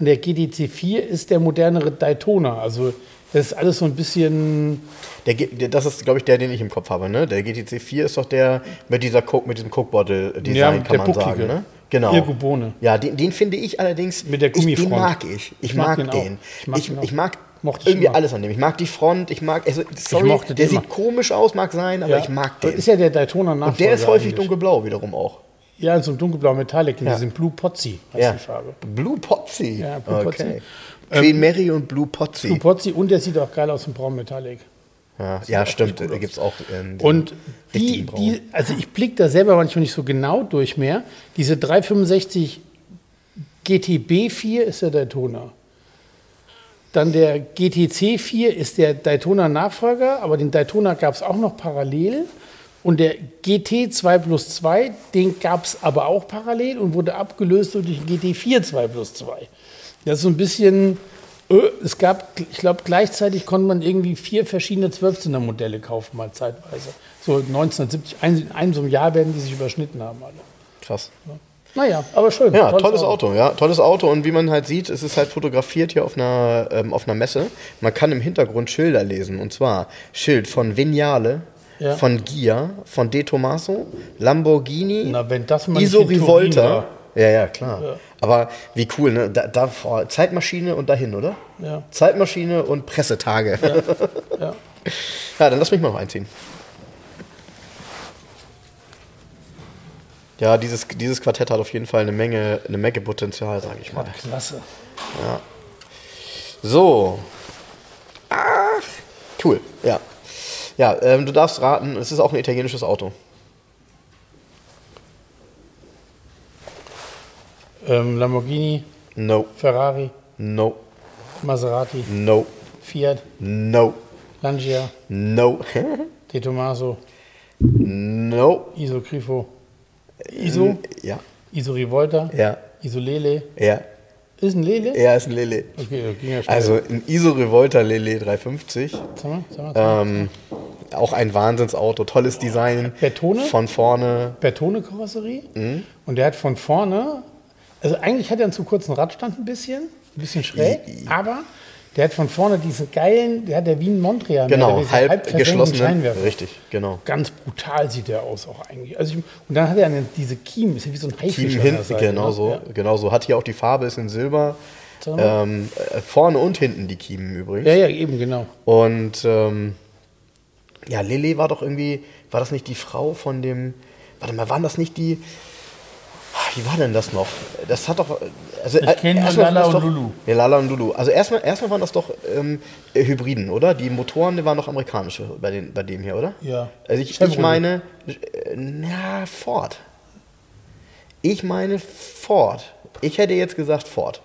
Speaker 1: und der GTC4 ist der modernere Daytona. Also das ist alles so ein bisschen
Speaker 2: der, der, das ist, glaube ich, der, den ich im Kopf habe. Ne? Der GTC 4 ist doch der mit, dieser Coke, mit diesem Coke Bottle Design,
Speaker 1: Ja,
Speaker 2: kann man
Speaker 1: bucklige.
Speaker 2: sagen. Ne? Genau.
Speaker 1: Irgo Bohne.
Speaker 2: Ja, den, den finde ich allerdings.
Speaker 1: Mit der
Speaker 2: ich, Den
Speaker 1: Gummifront.
Speaker 2: mag ich. Ich,
Speaker 1: Ich mag
Speaker 2: mag,
Speaker 1: den. Ich mag
Speaker 2: Ich, ich mag
Speaker 1: Mochte ich
Speaker 2: irgendwie alles an dem. Ich mag die Front, ich mag, also, sorry,
Speaker 1: mochte
Speaker 2: der sieht
Speaker 1: immer.
Speaker 2: komisch aus, mag sein, aber
Speaker 1: Ja.
Speaker 2: ich mag
Speaker 1: Das
Speaker 2: den.
Speaker 1: ist ja der Daytona Nachfolger.
Speaker 2: Und der ist häufig
Speaker 1: eigentlich.
Speaker 2: dunkelblau wiederum auch.
Speaker 1: Ja, so ein dunkelblau Metallic,
Speaker 2: Ja.
Speaker 1: diesem Blue Pozzi heißt
Speaker 2: Ja.
Speaker 1: die Farbe.
Speaker 2: Blue Pozzi.
Speaker 1: Ja, Blue Pozzi.
Speaker 2: Okay. Queen Mary und Blue Pozzi.
Speaker 1: Blue Pozzi und der sieht auch geil aus im Braun Metallic.
Speaker 2: Ja, ja stimmt, da gibt es auch ähm,
Speaker 1: Und die, die, also ich blicke da selber manchmal nicht so genau durch mehr. Diese 365 GTB4 ist der Daytona. Dann der GTC4 ist der Daytona-Nachfolger, aber den Daytona gab es auch noch parallel. Und der GT 2 plus 2, den gab es aber auch parallel und wurde abgelöst durch den GT4 2 plus 2. Das ist so ein bisschen, äh, es gab, ich glaube, gleichzeitig konnte man irgendwie vier verschiedene 12-Zylinder-Modelle kaufen, mal zeitweise. So 1970, ein, in einem so einem Jahr werden die sich überschnitten haben alle.
Speaker 2: Krass.
Speaker 1: Naja, aber schön.
Speaker 2: Ja, tolles, Auto. ja, tolles Auto. Und wie man halt sieht, es ist halt fotografiert hier auf einer, ähm, auf einer Messe. Man kann im Hintergrund Schilder lesen. Und zwar Schild von Vignale,
Speaker 1: Ja.
Speaker 2: von Gia, von De Tomaso, Lamborghini,
Speaker 1: Na,
Speaker 2: Iso Rivolta. Ja, ja, klar. Aber wie cool, ne? Da, da vor- Zeitmaschine und dahin, oder?
Speaker 1: Ja.
Speaker 2: Zeitmaschine und Pressetage. Ja,
Speaker 1: Ja.
Speaker 2: dann lass mich mal noch einziehen. Ja, dieses, dieses Quartett hat auf jeden Fall eine Menge, eine Menge Potenzial, sage ich mal.
Speaker 1: Klasse.
Speaker 2: So. Ach, cool, ja. Ja, ähm, du darfst raten, es ist auch ein italienisches Auto.
Speaker 1: Ähm, Lamborghini,
Speaker 2: No,
Speaker 1: Ferrari,
Speaker 2: no,
Speaker 1: Maserati,
Speaker 2: no,
Speaker 1: Fiat,
Speaker 2: no,
Speaker 1: Lancia,
Speaker 2: no,
Speaker 1: De Tomaso,
Speaker 2: no.
Speaker 1: Iso Grifo, Iso,
Speaker 2: Ja,
Speaker 1: Iso Rivolta,
Speaker 2: ja,
Speaker 1: Iso Lele.
Speaker 2: ja.
Speaker 1: Ist ein Lele?
Speaker 2: Er ist ein Lele.
Speaker 1: Okay, das ging ja schnell.
Speaker 2: Also ein Iso Revolta Lele 350.
Speaker 1: Sag mal, sag mal, sag mal.
Speaker 2: Ähm, auch ein Wahnsinnsauto, tolles Design.
Speaker 1: Bertone?
Speaker 2: Von vorne.
Speaker 1: Bertone-Karosserie.
Speaker 2: Mhm.
Speaker 1: Und der hat von vorne, also eigentlich hat er einen zu kurzen Radstand ein bisschen, ein bisschen schräg, aber der hat von vorne diesen geilen, der hat der Wien Mondrian,
Speaker 2: Genau,
Speaker 1: diese
Speaker 2: halb,
Speaker 1: versenkten
Speaker 2: geschlossene.
Speaker 1: Scheinwerfer.
Speaker 2: Richtig, genau.
Speaker 1: Ganz brutal sieht der aus auch eigentlich. Also ich, und dann hat er eine, diese Kiem, ist ja wie so ein Haifisch. Der
Speaker 2: hinten, genau
Speaker 1: ne?
Speaker 2: so.
Speaker 1: Ja.
Speaker 2: Genau so. Hat hier auch die Farbe, ist in Silber.
Speaker 1: Mal.
Speaker 2: Ähm, äh, vorne und hinten die Kiemen übrigens.
Speaker 1: ja, ja, eben, genau.
Speaker 2: Und ähm, ja, Lilly war doch irgendwie, war das nicht die Frau von dem, warte mal, waren das nicht die, wie war denn das noch? Das hat doch, also
Speaker 1: Ich kenn nur Lala und
Speaker 2: doch,
Speaker 1: Lulu.
Speaker 2: Ja, Lala und Lulu. Also erstmal, erstmal waren das doch ähm, äh, Hybriden, oder? Die Motoren die waren doch amerikanische bei, den, bei dem hier, oder?
Speaker 1: Ja.
Speaker 2: Also ich, ich meine, äh, na, Ford. Ich meine Ford. Ich hätte jetzt gesagt Ford.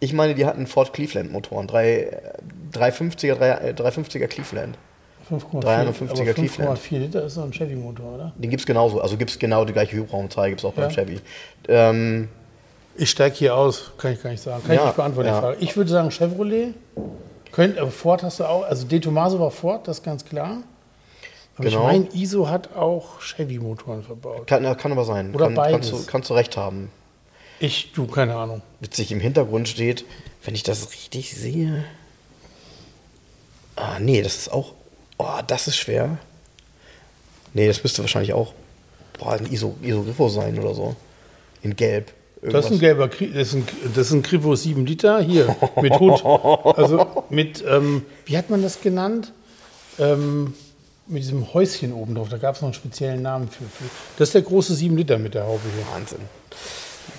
Speaker 2: Ich meine, die hatten Ford Cleveland Motoren. Drei, äh, 350er, drei- äh, 350er Cleveland.
Speaker 1: 5,4
Speaker 2: 350er
Speaker 1: aber
Speaker 2: Cleveland.
Speaker 1: 5,4 Liter ist so ein Chevy-Motor, oder?
Speaker 2: Den gibt es genauso. Also gibt es genau die gleiche Hubraumzahl, gibt es auch beim
Speaker 1: Ja.
Speaker 2: Chevy. Ähm,
Speaker 1: Ich steige hier aus, kann ich gar nicht sagen. Kann
Speaker 2: Ja,
Speaker 1: ich nicht beantworten,
Speaker 2: ja.
Speaker 1: die Frage. Ich würde sagen Chevrolet. Könnt, aber Ford hast du auch. Also De Tomaso war Ford, das ist ganz klar. Aber
Speaker 2: Genau.
Speaker 1: ich meine, ISO hat auch Chevy-Motoren verbaut.
Speaker 2: kann, kann aber sein.
Speaker 1: Oder
Speaker 2: kann,
Speaker 1: beides.
Speaker 2: Kannst du, kannst du recht haben.
Speaker 1: Ich, du, keine Ahnung.
Speaker 2: Witzig im Hintergrund steht, wenn ich das richtig sehe. Ah, nee, das ist auch. Oh, das ist schwer. Nee, das müsste wahrscheinlich auch boah, ein Iso, Isogrifo sein oder so. In Gelb.
Speaker 1: Das ist ein gelber Kri das ist ein, das ist ein Krivo 7 Liter, hier, mit Hut. Also mit, ähm, wie hat man das genannt? Ähm, mit diesem Häuschen oben drauf, da gab es noch einen speziellen Namen für, für. Das ist der große 7 Liter mit der Haube hier.
Speaker 2: Wahnsinn.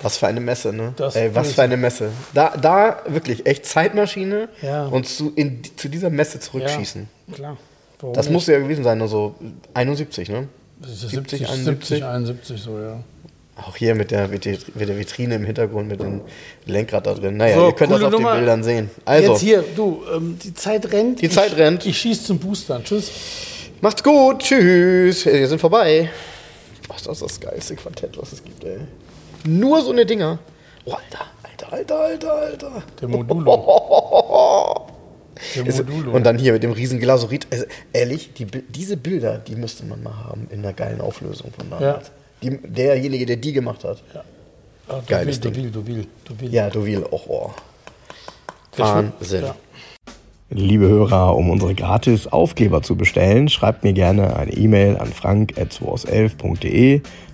Speaker 2: Was für eine Messe, ne?
Speaker 1: Das
Speaker 2: Ey, was für eine Messe. Da, da wirklich echt Zeitmaschine
Speaker 1: Ja.
Speaker 2: und zu, in, zu dieser Messe zurückschießen.
Speaker 1: Ja, klar. Warum
Speaker 2: Das
Speaker 1: nicht?
Speaker 2: muss ja gewesen sein, also 71, ne?
Speaker 1: Das ist
Speaker 2: 70,
Speaker 1: 70,
Speaker 2: 71.
Speaker 1: 70, 71 so, ja.
Speaker 2: Auch hier mit der, mit, der, Vitrine im Hintergrund, mit dem Lenkrad da drin. Naja,
Speaker 1: So,
Speaker 2: ihr könnt das auf
Speaker 1: Nummer.
Speaker 2: den Bildern sehen. Also,
Speaker 1: Jetzt hier, du, ähm, die Zeit rennt.
Speaker 2: Die Zeit
Speaker 1: ich,
Speaker 2: rennt.
Speaker 1: Ich schieße zum Boostern. Tschüss.
Speaker 2: macht's gut, tschüss. Wir sind vorbei. Was ist das, das geilste Quartett, was es gibt, ey. Nur so eine Dinger. Oh, Alter, Alter, Alter, Alter, Alter.
Speaker 1: Der Modulo. Der
Speaker 2: Ist-
Speaker 1: Modulo.
Speaker 2: Und dann hier mit dem riesen Glasurit. Also, ehrlich, die, diese Bilder, die müsste man mal haben in einer geilen Auflösung von damals. Die, derjenige, der die gemacht hat.
Speaker 1: Ah,
Speaker 2: geiles
Speaker 1: du
Speaker 2: Ding.
Speaker 1: will, du will, du will.
Speaker 2: Ja, Deauville, oh, oh. Wahnsinn.
Speaker 1: Ja.
Speaker 2: Liebe Hörer, um unsere gratis Aufkleber zu bestellen, schreibt mir gerne eine E-Mail an frank.211.de.